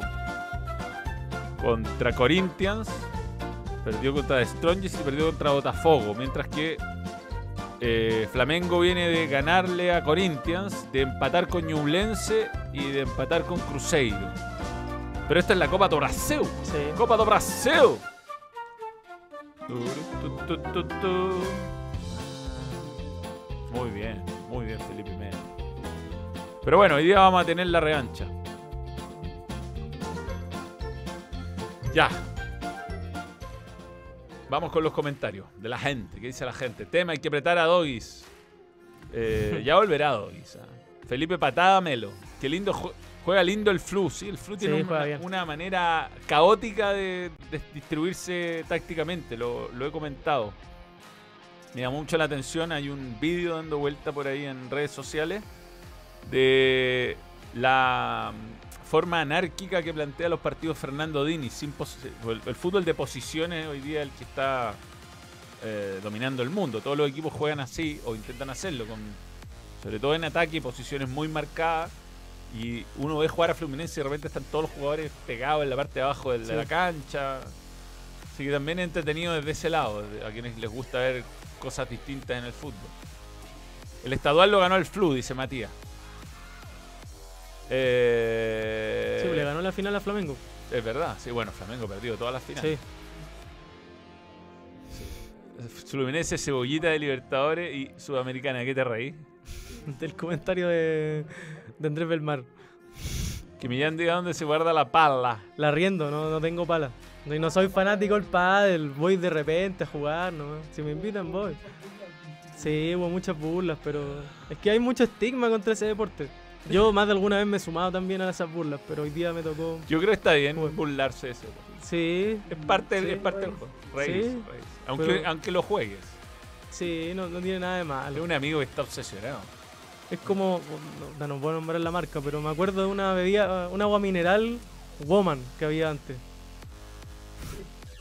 contra Corinthians, perdió contra Strongest y perdió contra Botafogo. Mientras que eh, Flamengo viene de ganarle a Corinthians, de empatar con Ñublense y de empatar con Cruzeiro. Pero esta es la Copa do Brasil. Sí. Copa do Brasil. Muy bien, muy bien Felipe Mena. Pero bueno, hoy día vamos a tener la revancha. Ya. Vamos con los comentarios de la gente. ¿Qué dice la gente? Tema, hay que apretar a Doggies. Eh, ya volverá Doggies. ah. Felipe Patada Melo. Qué lindo jue- juega lindo el flu. Sí, el flu tiene Sí, una, manera caótica de, de distribuirse tácticamente. Lo, lo he comentado. Me llamó mucho la atención. Hay un vídeo dando vuelta por ahí en redes sociales de la forma anárquica que plantea los partidos Fernando Dini. Sin el, el fútbol de posiciones hoy día es el que está eh, dominando el mundo. Todos los equipos juegan así o intentan hacerlo, con, sobre todo en ataque, posiciones muy marcadas. Y uno ve jugar a Fluminense y de repente están todos los jugadores pegados en la parte de abajo de, de Sí. la cancha. Así que también es entretenido desde ese lado, de- a quienes les gusta ver cosas distintas en el fútbol. El estadual lo ganó el Flu, dice Matías. Eh, Sí, le ganó la final a Flamengo. es verdad, sí, bueno, Flamengo perdió todas las finales. Sí. Fluminense, Cebollita de Libertadores y Sudamericana. ¿Qué te reí? Del comentario de, de Andrés Belmar. Que Millán diga dónde se guarda la pala. La riendo, no, no tengo pala. Y no soy fanático del pádel, voy de repente a jugar, ¿no? Si me invitan, voy. Sí, hubo muchas burlas, pero es que hay mucho estigma contra ese deporte. Yo más de alguna vez me he sumado también a esas burlas, pero hoy día me tocó. Yo creo que está bien burlarse de eso. Sí, Es parte, Sí. es parte del juego. Reírse, Sí, reírse. Aunque, pero- aunque lo juegues. sí, no, no tiene nada de Es malo. un amigo que está obsesionado. Es como, no, no puedo nombrar la marca, pero me acuerdo de una bebida, un agua mineral Woman que había antes.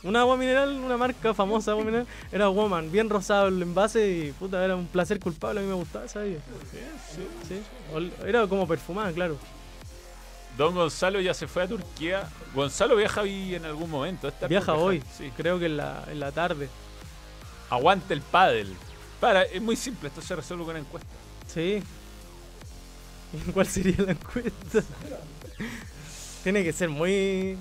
Una agua mineral, una marca famosa agua mineral, era Woman, bien rosado el envase y puta, era un placer culpable, a mí me gustaba esa bebida. Sí, Ol- Era como perfumada, claro. Don Gonzalo ya se fue a Turquía. Gonzalo viaja ahí en algún momento. está Viaja hoy, Sí. creo que en la, en la tarde. Aguante el pádel. Para, es muy simple. Esto se resuelve con encuesta. Sí. ¿Y ¿Cuál sería la encuesta? Tiene que ser muy...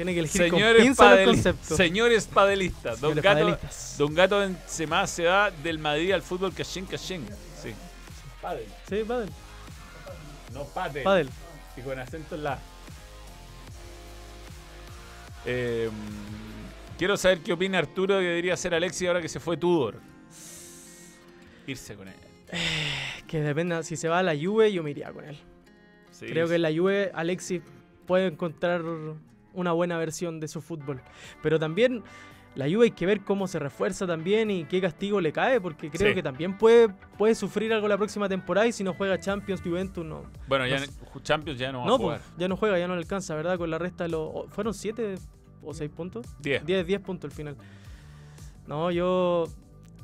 Tiene que elegir con Señores, pinzas los conceptos. señores padelistas. Don Señores Gato, padelistas. Don Gato Benzema se va del Madrid al fútbol cachín cachín. Sí. Padel. Sí, pádel. No padel. Pádel. Y con acento en la. Eh, quiero saber qué opina Arturo de que debería ser Alexis ahora que se fue Tudor. Irse con él. Que dependa, si se va a la Juve, yo me iría con él. Sí, Creo sí. que en la Juve Alexis puede encontrar una buena versión de su fútbol. Pero también la Juve hay que ver cómo se refuerza también y qué castigo le cae, porque creo Sí. que también puede, puede sufrir algo la próxima temporada y si no juega Champions, Juventus no. Bueno, ya no Champions ya no va a No, jugar. pues, ya no juega, ya no le alcanza, ¿verdad? Con la resta de los... ¿Fueron 7 o 6 puntos? 10. 10, 10 puntos al final. No, yo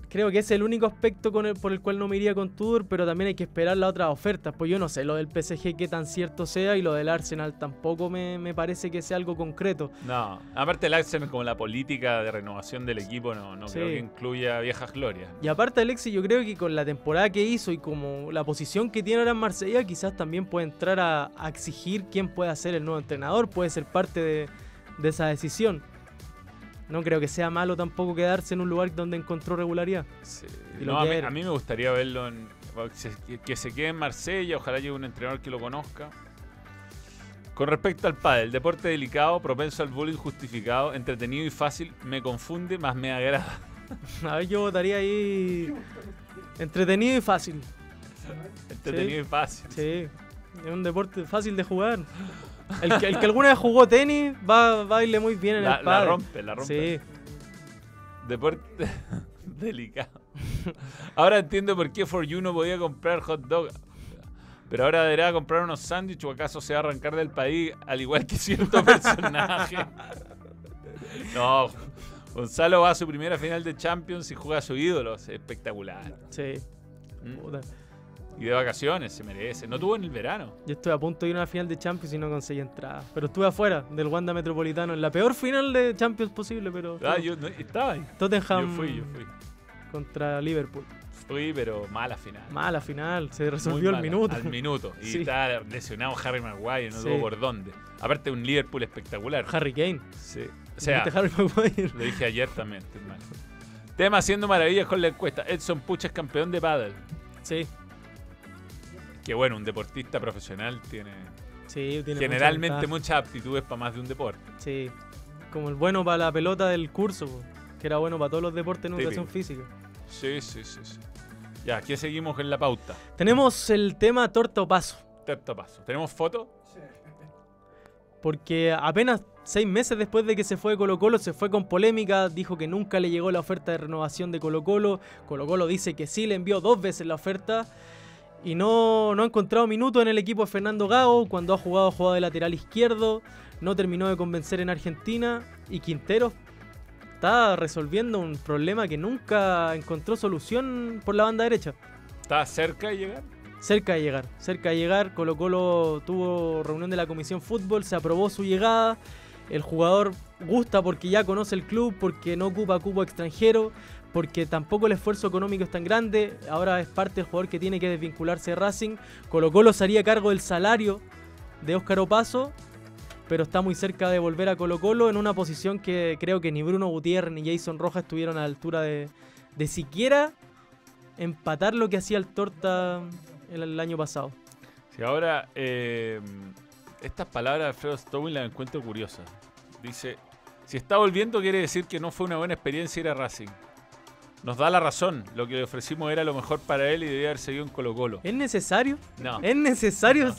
creo que ese es el único aspecto con el, por el cual no me iría con Tudor, pero también hay que esperar las otras ofertas. Pues yo no sé, lo del PSG qué tan cierto sea y lo del Arsenal tampoco me, me parece que sea algo concreto. No, aparte el Arsenal como la política de renovación del equipo no, no Sí. creo que incluya viejas glorias. Y aparte Alexis, yo creo que con la temporada que hizo y como la posición que tiene ahora en Marsella, quizás también puede entrar a, a exigir quién pueda ser el nuevo entrenador, puede ser parte de, de esa decisión. No creo que sea malo tampoco quedarse en un lugar donde encontró regularidad. Sí. No, a, mí, quiere. a mí me gustaría verlo en, que, se, que se quede en Marsella, ojalá llegue un entrenador que lo conozca. Con respecto al pádel, deporte delicado, propenso al bullying justificado, entretenido y fácil, me confunde, más me agrada. A ver, yo votaría ahí entretenido y fácil. Entretenido y fácil. Sí, es un deporte fácil de jugar. El que, el que alguna vez jugó tenis va a baile muy bien en La, el la pádel. rompe, la rompe. Sí, Deporte delicado. Ahora entiendo por qué For You no podía comprar hot dog. Pero ahora deberá comprar unos sándwiches o acaso se va a arrancar del país al igual que cierto personaje. No, Gonzalo va a su primera final de Champions y juega a su ídolo. Es espectacular. sí. Mm. Y de vacaciones, se merece. No tuvo en el verano. Yo estuve a punto de ir a una final de Champions y no conseguí entrada. Pero estuve afuera del Wanda Metropolitano en la peor final de Champions posible, pero Ah, yo no- estaba ahí. Tottenham Yo fui, yo fui. contra Liverpool. Fui, pero mala final. Mala final, se resolvió el mala, minuto. Al minuto. Y Sí. estaba lesionado Harry Maguire, no Sí. tuvo por dónde. Aparte, un Liverpool espectacular. Harry Kane. Sí. O sea, ¿Viste Harry Maguire? lo dije ayer también, hermano. Tema haciendo maravillas con la encuesta. Edson Pucha es campeón de pádel. Sí, Que bueno, un deportista profesional tiene sí, tiene generalmente muchas aptitudes para más de un deporte. Sí, como el bueno para la pelota del curso, que era bueno para todos los deportes en Típico. educación física. Sí, sí, sí, sí. Ya, aquí seguimos en la pauta. Tenemos el tema torta o paso, Terto paso. ¿Tenemos foto? porque apenas seis meses después de que se fue de Colo Colo, se fue con polémica, dijo que nunca le llegó la oferta de renovación de Colo Colo, Colo Colo dice que sí, le envió dos veces la oferta. Y no, no ha encontrado minutos en el equipo de Fernando Gago cuando ha jugado jugado de lateral izquierdo. No terminó de convencer en Argentina. Y Quintero está resolviendo un problema que nunca encontró solución por la banda derecha. ¿Está cerca de llegar? Cerca de llegar, cerca de llegar. Colo Colo tuvo reunión de la Comisión Fútbol, se aprobó su llegada. El jugador gusta porque ya conoce el club, porque no ocupa cupo extranjero, porque tampoco el esfuerzo económico es tan grande. Ahora es parte del jugador que tiene que desvincularse de Racing. Colo Colo se haría cargo del salario de Óscar Opaso, pero está muy cerca de volver a Colo Colo en una posición que creo que ni Bruno Gutiérrez ni Jason Rojas estuvieron a la altura de, de siquiera empatar lo que hacía el Torta el, año pasado. Sí, ahora, eh, estas palabras de Alfredo Stowin las encuentro curiosas. Dice, si está volviendo quiere decir que no fue una buena experiencia ir a Racing. Nos da la razón, lo que le ofrecimos era lo mejor para él y debía haber seguido en Colo Colo. ¿Es necesario? No, ¿Es necesario?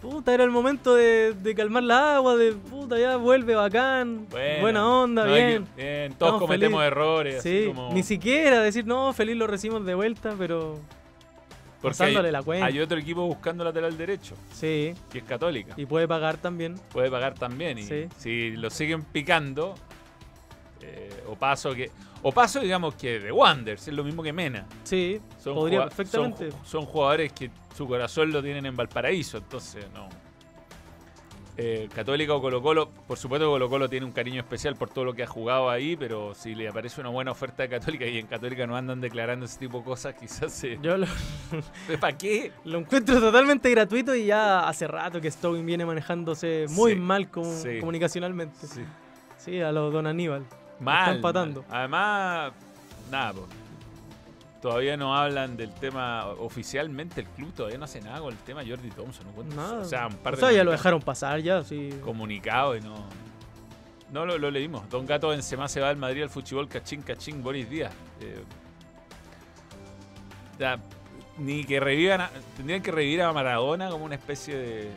Puta, era el momento de, de calmar la agua, de puta, ya vuelve bacán, Bueno, buena onda, no bien. que- bien, todos Estamos cometemos errores. así Sí, como- ni siquiera decir, no, feliz lo recibimos de vuelta, pero hay, pasándole la cuenta. hay otro equipo buscando lateral derecho, sí, que es Católica. y puede pagar también. Puede pagar también. Y Sí. si lo siguen picando, eh, o paso que. O paso, digamos que de Wanders, es lo mismo que Mena. Sí, Son podría perfectamente. Son, son jugadores que su corazón lo tienen en Valparaíso, entonces no. Eh, Católica o Colo Colo, por supuesto Colo Colo tiene un cariño especial por todo lo que ha jugado ahí, pero si le aparece una buena oferta de Católica y en Católica no andan declarando ese tipo de cosas, quizás se... Yo lo, ¿Para qué? lo encuentro totalmente gratuito y ya hace rato que Stowin viene manejándose muy Sí, mal sí. comunicacionalmente. Sí. Sí, a los Don Aníbal. Mal. empatando. mal. Además, nada, po. Todavía no hablan del tema oficialmente. El club todavía no hace nada con el tema Jordi Thompson. ¿no? Nada. O sea, un par O de sea, ya lo dejaron pasar ya, sí. comunicado y no. No lo, lo leímos. Don Gato Benzema se va al Madrid al fútbol, cachín, cachín, Boris Díaz. Eh, ni que revivan, a- tendrían que revivir a Maradona como una especie de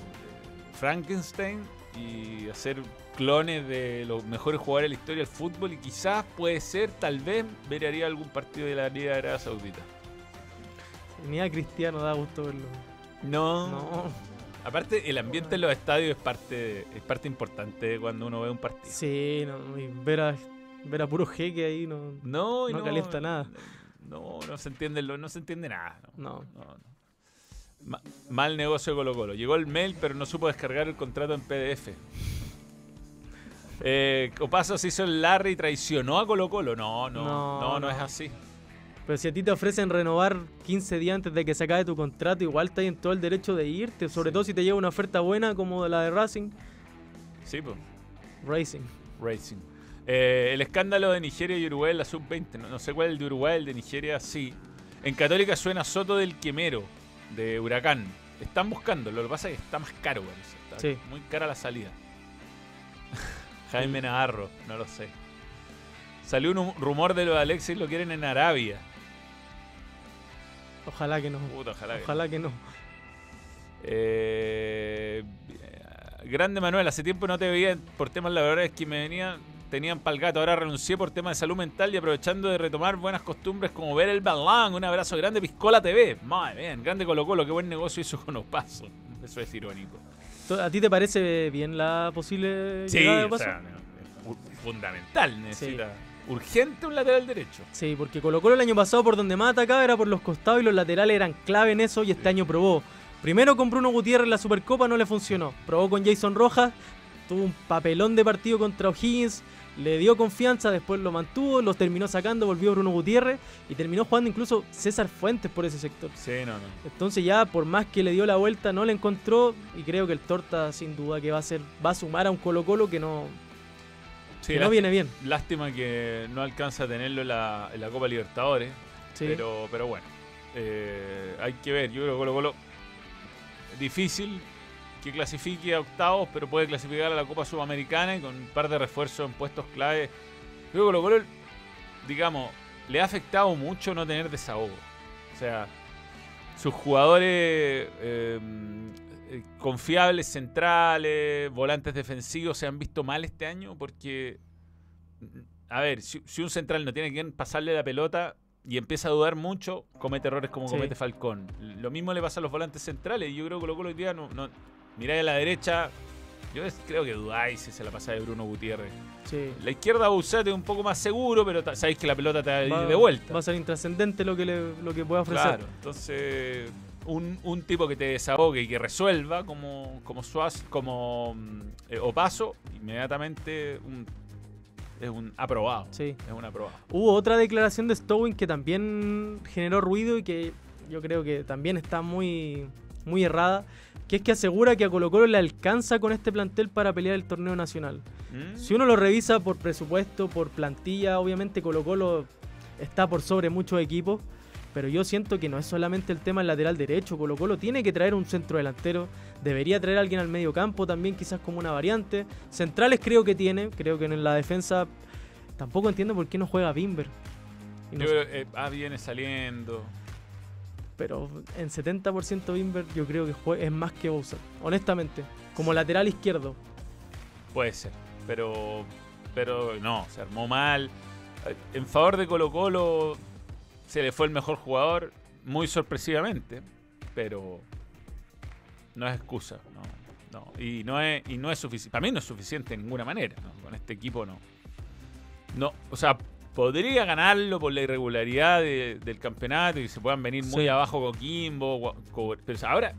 Frankenstein y hacer clones de los mejores jugadores de la historia del fútbol y quizás puede ser, tal vez, vería algún partido de la Liga de Arabia Saudita. Ni a Cristiano da gusto verlo. No. No. Aparte, el ambiente en los estadios es parte, es parte importante cuando uno ve un partido. Sí, no, y ver a, ver a puro jeque ahí no. No, No calienta nada. No, no se entiende, no se entiende nada. No, No. Ma- mal negocio de Colo Colo. Llegó el mail, pero no supo descargar el contrato en PDF. Eh, Opaso se hizo el Larry y traicionó a Colo Colo. No, no, no, No, no, es así. Pero si a ti te ofrecen renovar 15 días antes de que se acabe tu contrato, igual estás en todo el derecho de irte. Sobre Sí. todo si te llega una oferta buena como la de Racing. Sí, pues. Racing. Racing. Eh, el escándalo de Nigeria y Uruguay en la sub-20. No, no sé cuál es el de Uruguay, el de Nigeria sí. En Católica suena Soto del Quemero, de Huracán. Están buscando, lo que pasa es que está más caro. Está Sí. muy cara la salida. Jaime Navarro, no lo sé. Salió un rumor de lo de Alexis lo quieren en Arabia. Ojalá que no. Puta, ojalá que- Ojalá que no. Eh, grande Manuel, hace tiempo no te veía por temas laborales que me venían, tenían pal gato. Ahora renuncié por temas de salud mental y aprovechando de retomar buenas costumbres como ver el balón. Un abrazo grande, Piscola TV. Madre bien, grande Colo Colo, qué buen negocio hizo con Opaso. Eso es irónico. ¿A ti te parece bien la posible Sí, llegada de o sea, fundamental, necesita urgente un lateral derecho. Sí, porque Colo Colo el año pasado por donde más atacaba era por los costados y los laterales eran clave en eso y este año probó. Primero con Bruno Gutiérrez en la Supercopa no le funcionó. Probó con Jason Rojas, tuvo un papelón de partido contra O'Higgins, le dio confianza, después lo mantuvo, los terminó sacando, volvió Bruno Gutiérrez y terminó jugando incluso César Fuentes por ese sector. Sí, no, no. Entonces ya por más que le dio la vuelta no le encontró y creo que el Torta sin duda que va a ser va a sumar a un Colo Colo que no, Sí, que no viene bien. Lástima que no alcanza a tenerlo en la, en la Copa Libertadores. Sí. Pero, pero bueno, eh, hay que ver. Yo creo que Colo Colo difícil que clasifique a octavos, pero puede clasificar a la Copa Sudamericana y con un par de refuerzos en puestos clave. Yo creo que Colo digamos, le ha afectado mucho no tener desahogo. O sea, sus jugadores eh, confiables, centrales, volantes defensivos se han visto mal este año porque, a ver, si, si un central no tiene quien pasarle la pelota y empieza a dudar mucho, comete errores como Sí. comete Falcón. Lo mismo le pasa a los volantes centrales y yo creo que Colo Colo hoy día no, no miráis a la derecha. Yo creo que dudáis si se la pasa de Bruno Gutiérrez. Sí. La izquierda Busate es un poco más seguro, pero sabéis que la pelota te va a ir de vuelta. va a ser intrascendente lo que le, lo que pueda ofrecer. Claro, entonces un, un tipo que te desahogue y que resuelva como, como Suaz, como mm, eh, Opaso, inmediatamente un- es un aprobado. Sí. Es un aprobado. Hubo otra declaración de Stowin que también generó ruido y que yo creo que también está muy, muy errada, que es que asegura que a Colo Colo le alcanza con este plantel para pelear el torneo nacional. ¿Mm? Si uno lo revisa por presupuesto, por plantilla, obviamente Colo Colo está por sobre muchos equipos, pero yo siento que no es solamente el tema del lateral derecho, Colo Colo tiene que traer un centro delantero, debería traer a alguien al medio campo también quizás como una variante. Centrales creo que tiene, creo que en la defensa tampoco entiendo por qué no juega Bimber. No Yo que ah, viene saliendo. Pero en 70% Bimber yo creo que es más que Bowser, honestamente, como lateral izquierdo. Puede ser. Pero, pero no, se armó mal. En favor de Colo Colo se le fue el mejor jugador muy sorpresivamente, pero no es excusa. No, no. Y no es, y no es suficiente. Para mí no es suficiente de ninguna manera. ¿no? Con este equipo no. No, o sea, podría ganarlo por la irregularidad de- del campeonato y se puedan venir muy Sí. abajo Coquimbo. Pero ahora,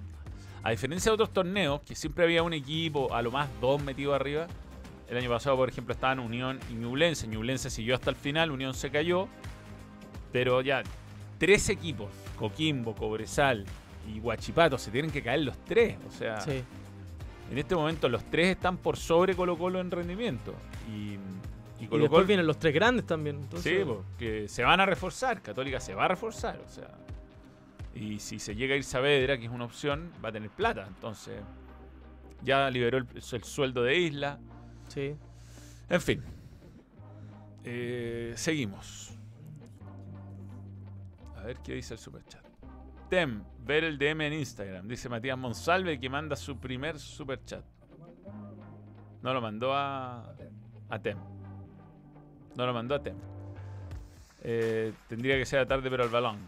a diferencia de otros torneos, que siempre había un equipo, a lo más dos metidos arriba. El año pasado, por ejemplo, estaban Unión y Ñublense. Ñublense siguió hasta el final, Unión se cayó. Pero ya, tres equipos, Coquimbo, Cobresal y Huachipato, se tienen que caer los tres. O sea, Sí. en este momento los tres están por sobre Colo Colo en rendimiento. Y, y Y Colo después Colo, vienen los tres grandes también. entonces- sí, porque se van a reforzar. Católica se va a reforzar. O sea, y si se llega a ir Saavedra, que es una opción, va a tener plata. Entonces, ya liberó el, el sueldo de Isla. sí. En fin. Eh, seguimos. A ver qué dice el superchat. Tem, ver el DM en Instagram. Dice Matías Monsalve que manda su primer superchat. No lo mandó a, a Tem. No lo mandó a Tem. Eh, tendría que ser a tarde, pero al balón.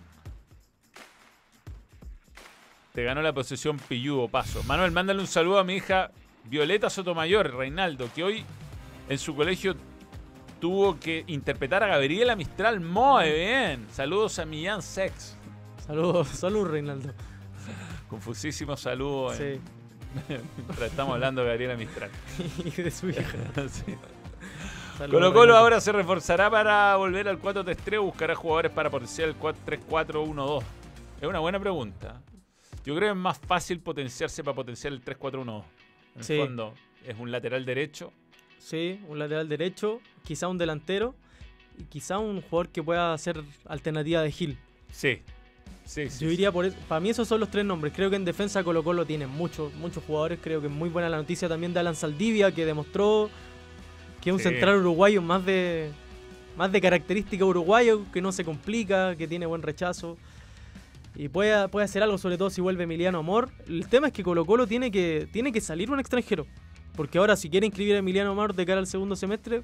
Te ganó la posesión Pillú paso. Manuel, mándale un saludo a mi hija Violeta Sotomayor, Reinaldo, que hoy en su colegio tuvo que interpretar a Gabriela Mistral. Muy bien. Saludos a Millán Sex. Saludos, saludos Reinaldo. Confusísimo saludo Sí. en- mientras estamos hablando de Gabriela Mistral. y de su hija. Sí. Colo Colo ahora se reforzará para volver al 4-3-3 o buscará jugadores para potenciar el 4-3-4-1-2. Es una buena pregunta. Yo creo que es más fácil potenciarse para potenciar el 3-4-1-2. En Sí. el fondo, es un lateral derecho. Sí, un lateral derecho, quizá un delantero y quizá un jugador que pueda ser alternativa de Gil. Sí. Sí, sí. Yo iría por eso. Para mí esos son los tres nombres. Creo que en defensa Colo Colo tiene muchos, muchos jugadores. Creo que es muy buena la noticia también de Alan Saldivia, que demostró que es un central uruguayo más de más de característica uruguayo, que no se complica, que tiene buen rechazo. Y puede, puede hacer algo, sobre todo si vuelve Emiliano Amor. El tema es que Colo Colo tiene que, tiene que salir un extranjero. Porque ahora si quiere inscribir a Emiliano Mar de cara al segundo semestre,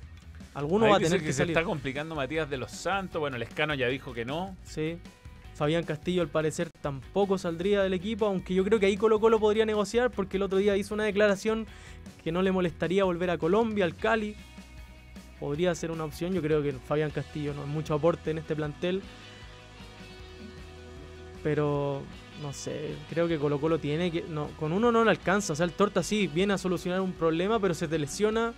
alguno Ahí va a tener que, que, se salir. está complicando Matías de los Santos. Bueno, el escano ya dijo que no. Sí. Fabián Castillo al parecer tampoco saldría del equipo, aunque yo creo que ahí Colo Colo podría negociar porque el otro día hizo una declaración que no le molestaría volver a Colombia, al Cali. Podría ser una opción, yo creo que Fabián Castillo no es mucho aporte en este plantel. Pero no sé, creo que Colo Colo tiene que... Con uno no le alcanza, o sea, el Torta sí viene a solucionar un problema, pero se te lesiona,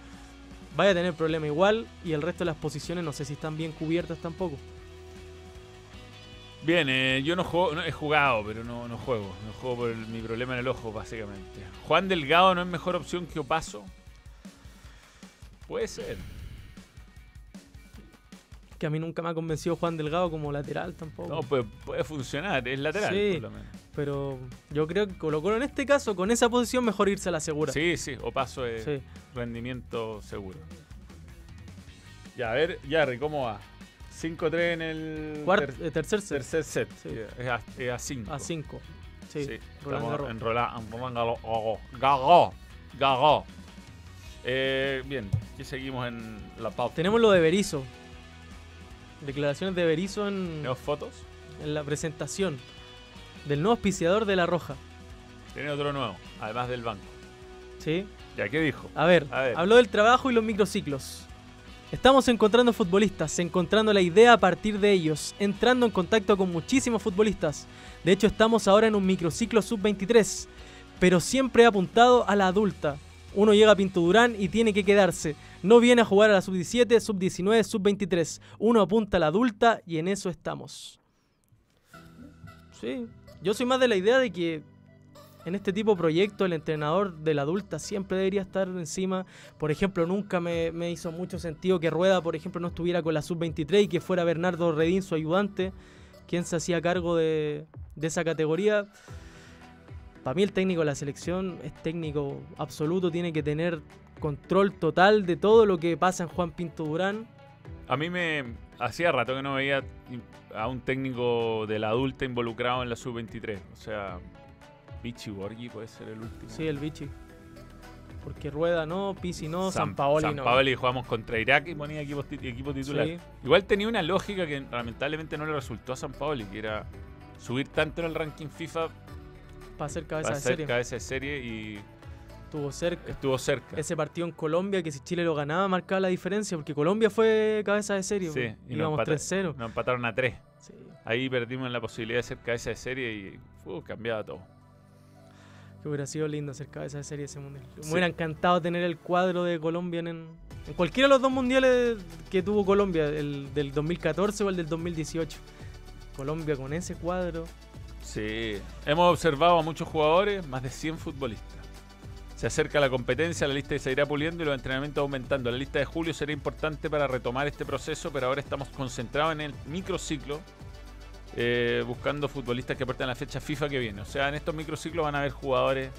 vaya a tener problema igual y el resto de las posiciones no sé si están bien cubiertas tampoco. Bien, eh, yo no juego, he jugado, pero no, no juego. No juego por mi problema en el ojo, básicamente. Juan Delgado no es mejor opción que Opaso. Puede ser. Que a mí nunca me ha convencido Juan Delgado como lateral tampoco. No, puede, puede funcionar, es lateral, Sí. por lo menos. Pero yo creo que Colo Colo en este caso, con esa posición, mejor irse a la segura. Sí, sí, Opaso es Sí. rendimiento seguro. Ya, a ver, Yarry, ¿cómo va? 5-3 en el Cuart- ter- eh, tercer set, tercer set. Sí. Es a, es a 5. a 5. Sí, Sí, Roland estamos en Roland. Garros. Eh, bien, aquí seguimos en la pauta. Tenemos lo de Berizzo. Declaraciones de Berizzo en, ¿Tenemos fotos? en la presentación del nuevo auspiciador de La Roja. Tiene otro nuevo, además del banco. ¿Sí? ¿Ya qué dijo? A ver, A ver. habló del trabajo y los microciclos. Estamos encontrando futbolistas, encontrando la idea a partir de ellos, entrando en contacto con muchísimos futbolistas. De hecho, estamos ahora en un microciclo sub-23, pero siempre apuntado a la adulta. Uno llega a Pinto Durán y tiene que quedarse. No viene a jugar a la sub-17, sub-19, sub-23. Uno apunta a la adulta y en eso estamos. Sí, yo soy más de la idea de que en este tipo de proyectos el entrenador de la adulta siempre debería estar encima. Por ejemplo, nunca me, hizo mucho sentido que Rueda, por ejemplo, no estuviera con la sub-23 y que fuera Bernardo Redín, su ayudante, quien se hacía cargo de esa categoría. Para mí el técnico de la selección es técnico absoluto, tiene que tener control total de todo lo que pasa en Juan Pinto Durán. A mí me hacía rato que no veía a un técnico de la adulta involucrado en la sub-23. O sea, Vichy Borghi puede ser el último. Sí, el Vichy. Porque Rueda no, Pisi no, San, San Paoli San no. Paoli jugamos contra Irak y ponía equipo, equipo titular. Sí. Igual tenía una lógica que lamentablemente no le resultó a San Paoli, que era subir tanto en el ranking FIFA para ser cabeza para de ser serie. cabeza de serie y Estuvo cerca. estuvo cerca. Ese partido en Colombia, que si Chile lo ganaba, marcaba la diferencia, porque Colombia fue cabeza de serie. Sí, pues. y nos, íbamos empata- 3-0. nos empataron a 3. Sí. Ahí perdimos la posibilidad de ser cabeza de serie y cambiaba todo. Que hubiera sido lindo ser cabeza de serie ese mundial. Me Sí. hubiera encantado tener el cuadro de Colombia en, en cualquiera de los dos mundiales que tuvo Colombia, el del 2014 o el del 2018. Colombia con ese cuadro. Sí, hemos observado a muchos jugadores, más de 100 futbolistas. Se acerca la competencia, la lista se irá puliendo y los entrenamientos aumentando. La lista de julio será importante para retomar este proceso, pero ahora estamos concentrados en el microciclo, eh, buscando futbolistas que aporten la fecha FIFA que viene. O sea, en estos microciclos van a haber jugadores,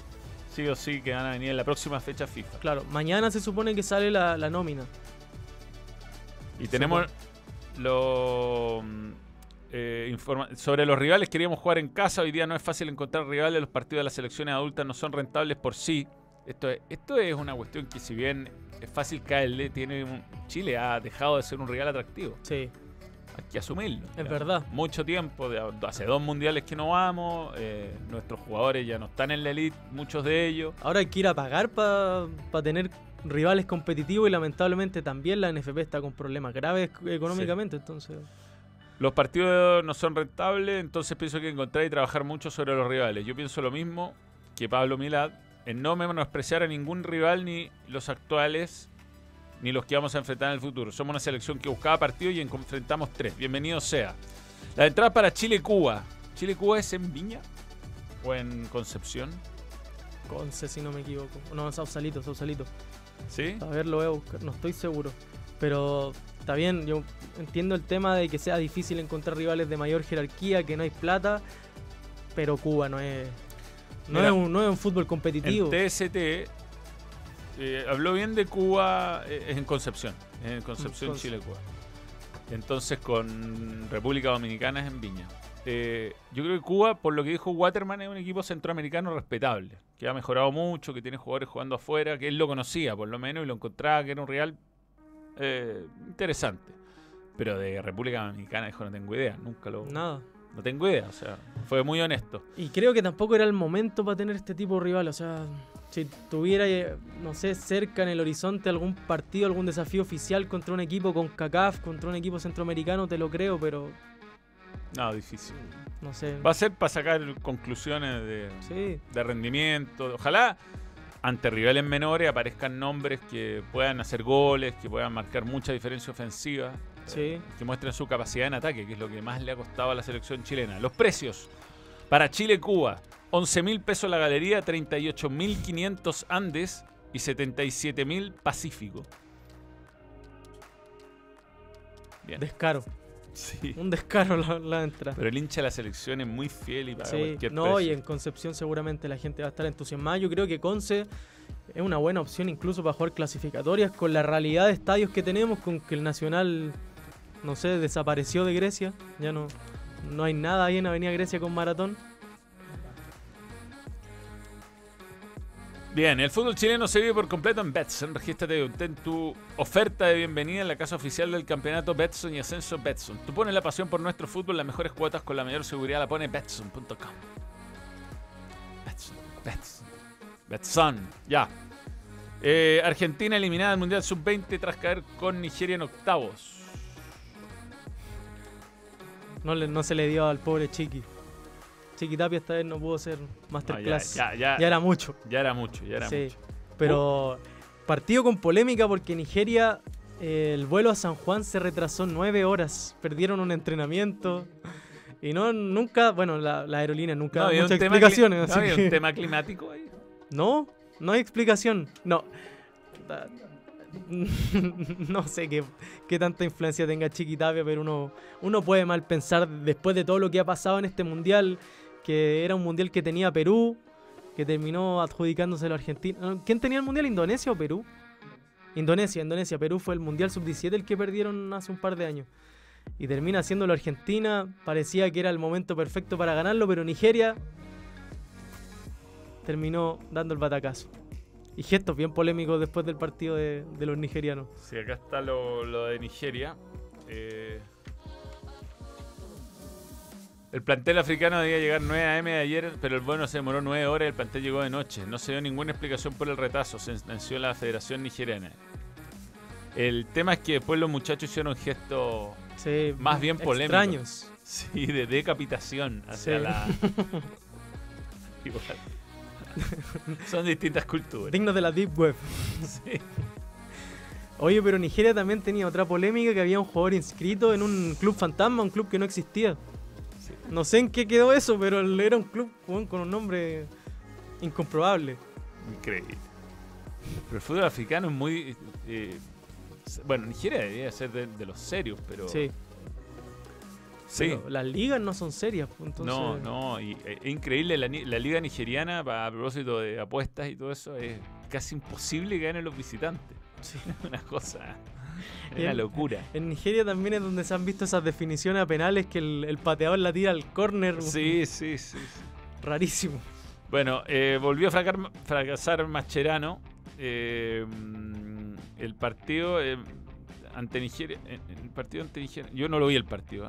sí o sí, que van a venir en la próxima fecha FIFA. Claro, mañana se supone que sale la, la nómina. Y tenemos lo eh, informa- sobre los rivales. Queríamos jugar en casa. Hoy día no es fácil encontrar rivales. Los partidos de las selecciones adultas no son rentables por sí. Esto es, esto es una cuestión que si bien es fácil caerle, tiene un- Chile ha dejado de ser un rival atractivo. Sí, Hay que asumirlo. Es verdad. Mucho tiempo, de- hace dos mundiales que no vamos. eh, nuestros jugadores ya no están en la elite, muchos de ellos. ahora hay que ir a pagar para tener rivales competitivos y lamentablemente también la NFP está con problemas graves económicamente, entonces... Los partidos no son rentables, entonces pienso que encontrar y trabajar mucho sobre los rivales. Yo pienso lo mismo que Pablo Milad, en no menospreciar a ningún rival, ni los actuales, ni los que vamos a enfrentar en el futuro. Somos una selección que buscaba partido y en- enfrentamos tres. Bienvenido sea. La entrada para Chile-Cuba. ¿Chile-Cuba es en Viña? ¿O en Concepción? Conce, si no me equivoco. No, Sausalito, Sausalito. ¿Sí? A ver, lo voy a buscar, no estoy seguro. Pero está bien, yo entiendo el tema de que sea difícil encontrar rivales de mayor jerarquía, que no hay plata, pero Cuba no es. No, Mira, es, un, no es un fútbol competitivo. En TST eh, habló bien de Cuba eh, en Concepción. En Concepción, Conce- Chile-Cuba. Entonces con República Dominicana es en Viña. Eh, yo creo que Cuba, por lo que dijo Waterman, es un equipo centroamericano respetable, que ha mejorado mucho, que tiene jugadores jugando afuera, que él lo conocía por lo menos y lo encontraba que era un real eh, interesante. Pero de República Dominicana dijo, no tengo idea, nunca lo... Nada. No tengo idea, o sea, fue muy honesto. Y creo que tampoco era el momento para tener este tipo de rival. O sea, si tuviera, eh, no sé, cerca en el horizonte algún partido, algún desafío oficial contra un equipo con CACAF, contra un equipo centroamericano, te lo creo, pero No, difícil. no sé. Va a ser para sacar conclusiones de, Sí, de rendimiento. Ojalá ante rivales menores aparezcan nombres que puedan hacer goles, que puedan marcar mucha diferencia ofensiva, sí. que muestren su capacidad en ataque, que es lo que más le ha costado a la selección chilena. Los precios para Chile-Cuba: 11 mil pesos la galería, 38 mil 500 Andes y 77 mil Pacífico. Bien. Descaro. Sí. Un descaro la, la entrada. Pero el hincha de la selección es muy fiel y paga Sí, cualquier no, precio. y en Concepción seguramente la gente va a estar entusiasmada. Yo creo que Conce es una buena opción incluso para jugar clasificatorias con la realidad de estadios que tenemos, con que el Nacional, no sé, desapareció de Grecia. Ya no, no hay nada ahí en Avenida Grecia con maratón. Bien, el fútbol chileno se vive por completo en Betson. Regístrate obtén tu oferta de bienvenida en la casa oficial del campeonato Betson y Ascenso Betson. Tú pones la pasión por nuestro fútbol, las mejores cuotas con la mayor seguridad la pone Betson.com. Betson, Betson, Betson, ya. Eh, Argentina eliminada del Mundial Sub-20 tras caer con Nigeria en octavos. No, le- no se le dio al pobre Chiqui. Chiqui Tapia esta vez no pudo ser No, ya, masterclass. ya, ya, ya era mucho. ya era mucho, ya era Sí, mucho. Pero partido con polémica porque Nigeria, eh, el vuelo a San Juan se retrasó nueve horas. Perdieron un entrenamiento. Y no, nunca, bueno, la, la aerolínea nunca da había muchas tema explicaciones. no así había que- un tema climático ahí. No, no hay explicación. No. No sé qué, qué tanta influencia tenga Chiquitapia, pero uno, uno puede mal pensar después de todo lo que ha pasado en este mundial, que era un mundial que tenía Perú, que terminó adjudicándoselo a Argentina. No, ¿Quién tenía el mundial? ¿Indonesia o Perú? Indonesia, Indonesia. Perú fue el mundial sub-17 el que perdieron hace un par de años. Y termina siéndolo Argentina. Parecía que era el momento perfecto para ganarlo, pero Nigeria terminó dando el batacazo. Y gestos bien polémicos después del partido de, de los nigerianos. Sí, acá está lo, lo de Nigeria. Eh, el plantel africano debía llegar 9 a.m. de ayer, pero el vuelo se demoró 9 horas y el plantel llegó de noche. No se dio ninguna explicación por el retraso, sentenció la Federación Nigeriana. El tema es que después los muchachos hicieron gestos Sí, Más bien polémicos. Extraños. sí, de decapitación hacia Sí. la. Igual. Son distintas culturas. Dignos de la Deep Web. Sí. Oye, pero Nigeria también tenía otra polémica que había un jugador inscrito en un club fantasma, un club que no existía. No sé en qué quedó eso, pero era un club con un nombre incomprobable. Increíble. Pero el fútbol africano es muy. eh, bueno, Nigeria debería ser de, de los serios, pero. Sí. Sí. Pero las ligas no son serias. pues, Entonces, no, no, y eh, es increíble. La, la liga nigeriana, a propósito de apuestas y todo eso, es casi imposible que ganen los visitantes. Sí. Una cosa. Es una locura. En Nigeria también es donde se han visto esas definiciones a penales que el, el pateador la tira al córner. Sí, sí, sí. sí. Rarísimo. Bueno, eh, volvió a fracar- fracasar Mascherano. Eh, el partido eh, ante Nigeria. El partido ante Nigeria. Yo no lo vi el partido.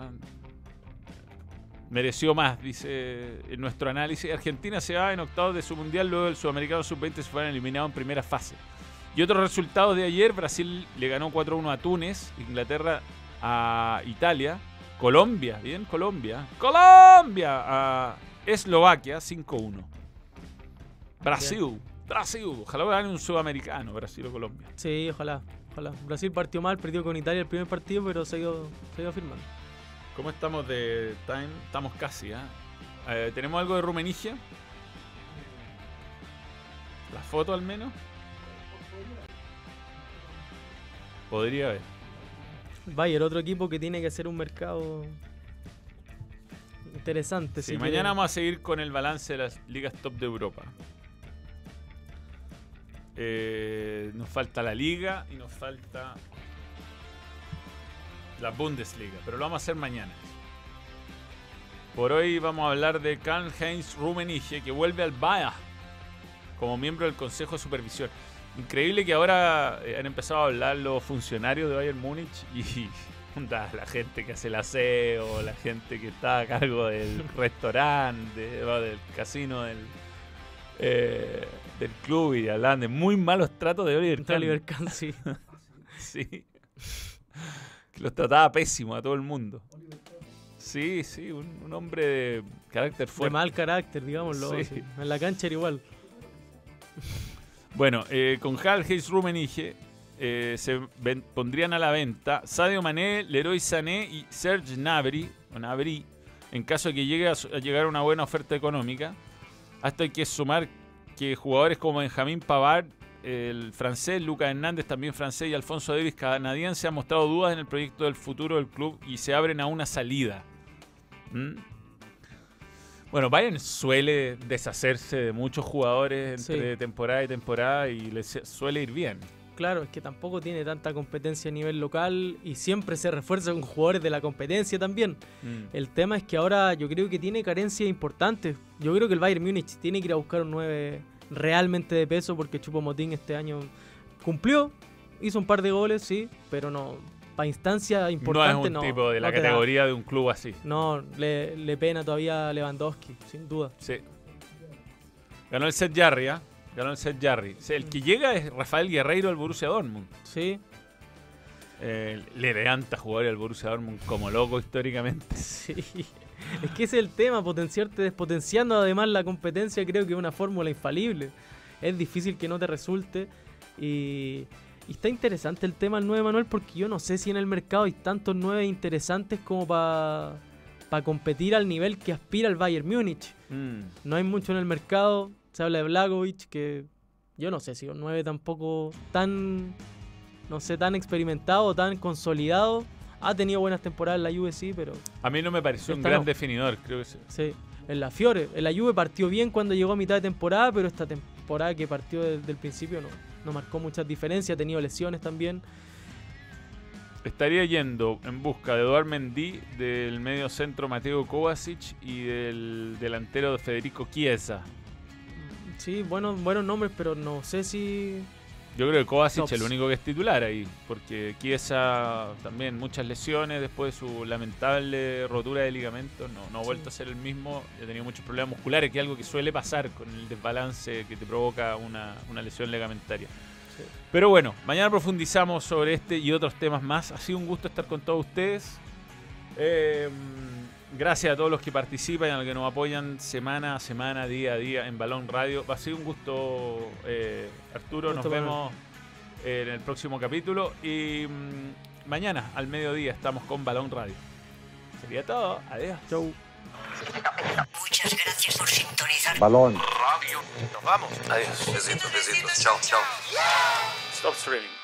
Mereció más, dice en nuestro análisis. Argentina se va en octavos de su mundial, luego el sudamericano sub-20 se fueron eliminados en primera fase. Y otros resultados de ayer: Brasil le ganó 4-1 a Túnez, Inglaterra a Italia, Colombia, bien, Colombia. Colombia a Eslovaquia 5-1. Brasil, Brasil. Ojalá gane un sudamericano, Brasil o Colombia. Sí, ojalá. Ojalá. Brasil partió mal, perdió con Italia el primer partido, pero se ha ido, se firmando. ¿Cómo estamos de time? Estamos casi, ¿ah? Eh, ¿Tenemos algo de Rumenigia? ¿La foto al menos? Podría haber. Bayern, otro equipo que tiene que hacer un mercado interesante. Sí, si mañana quiere. vamos a seguir con el balance de las ligas top de Europa. Eh, nos falta la liga y nos falta la Bundesliga, pero lo vamos a hacer mañana. Por hoy vamos a hablar de Karl-Heinz Rummenigge, que vuelve al Bayern como miembro del Consejo de Supervisión. Increíble que ahora eh, han empezado a hablar los funcionarios de Bayern Múnich y la gente que hace el aseo, la gente que está a cargo del restaurante, de- del casino, del, eh, del club y hablan de muy malos tratos de Oliver Kahn. Oliver Kahn, sí. Sí. Que los trataba pésimo a todo el mundo. Sí, sí, un, un hombre de carácter De fuerte. mal carácter, digámoslo. Sí. En la cancha era igual. Bueno, eh, con Hal Hayes Rummenigge eh, se pondrían a la venta Sadio Mané, Leroy Sané y Serge Gnabry, o en caso de que llegue a llegar una buena oferta económica. Hasta hay que sumar que jugadores como Benjamín Pavard, el francés, Lucas Hernández, también francés, y Alfonso Davis, canadiense, han mostrado dudas en el proyecto del futuro del club y se abren a una salida. ¿Mm? Bueno, Bayern suele deshacerse de muchos jugadores Sí. entre temporada y temporada y les suele ir bien. Claro, es que tampoco tiene tanta competencia a nivel local y siempre se refuerza con jugadores de la competencia también. Mm. El tema es que ahora yo creo que tiene carencias importantes. Yo creo que el Bayern Múnich tiene que ir a buscar un 9 realmente de peso porque Chupomotín este año cumplió, hizo un par de goles, sí, pero no para instancias No es un no. tipo de la no da. categoría de un club así. No, le, le pena todavía a Lewandowski, sin duda. Sí. Ganó el set Jarry, ¿ah? Ganó el set Jarry. O sea, el que llega es Rafael Guerreiro del Borussia Dortmund. Sí, Eh, le levanta jugar al Borussia Dortmund como loco históricamente. sí. Es que ese es el tema, potenciarte despotenciando además la competencia creo que es una fórmula infalible. Es difícil que no te resulte y, y está interesante el tema del 9 Manuel porque yo no sé si en el mercado hay tantos 9 interesantes como para competir al nivel que aspira el Bayern Múnich. Mm. No hay mucho en el mercado, se habla de Blagovic que yo no sé si un 9 tampoco tan no sé, tan experimentado, tan consolidado. Ha tenido buenas temporadas en la Juve, sí, pero A mí no me pareció un gran no. definidor, creo que sí. Sí, en la Fiore. En la Juve partió bien cuando llegó a mitad de temporada, pero esta temporada que partió desde el principio no, no marcó muchas diferencias. Ha tenido lesiones también. Estaría yendo en busca de Eduard Mendy, del medio centro Mateo Kovacic y del delantero de Federico Chiesa. Sí, buenos, buenos nombres, pero no sé si. Yo creo que Kovacic es el único que es titular ahí, porque Chiesa también muchas lesiones después de su lamentable rotura de ligamento, no, no ha vuelto a ser el mismo, ha tenido muchos problemas musculares, que es algo que suele pasar con el desbalance que te provoca una, una lesión ligamentaria. Sí. Pero bueno, mañana profundizamos sobre este y otros temas más. Ha sido un gusto estar con todos ustedes. Eh, gracias a todos los que participan y a los que nos apoyan semana a semana, día a día en Balón Radio. Va a ser un gusto, eh, Arturo. Gusto, nos vemos eh, en el próximo capítulo. Y mm, mañana, al mediodía, estamos con Balón Radio. Sería todo. Adiós. Chau. Muchas gracias por sintonizar. Balón. Radio. Nos vamos. Adiós. Besitos, besitos. Chao, chao. Stop streaming.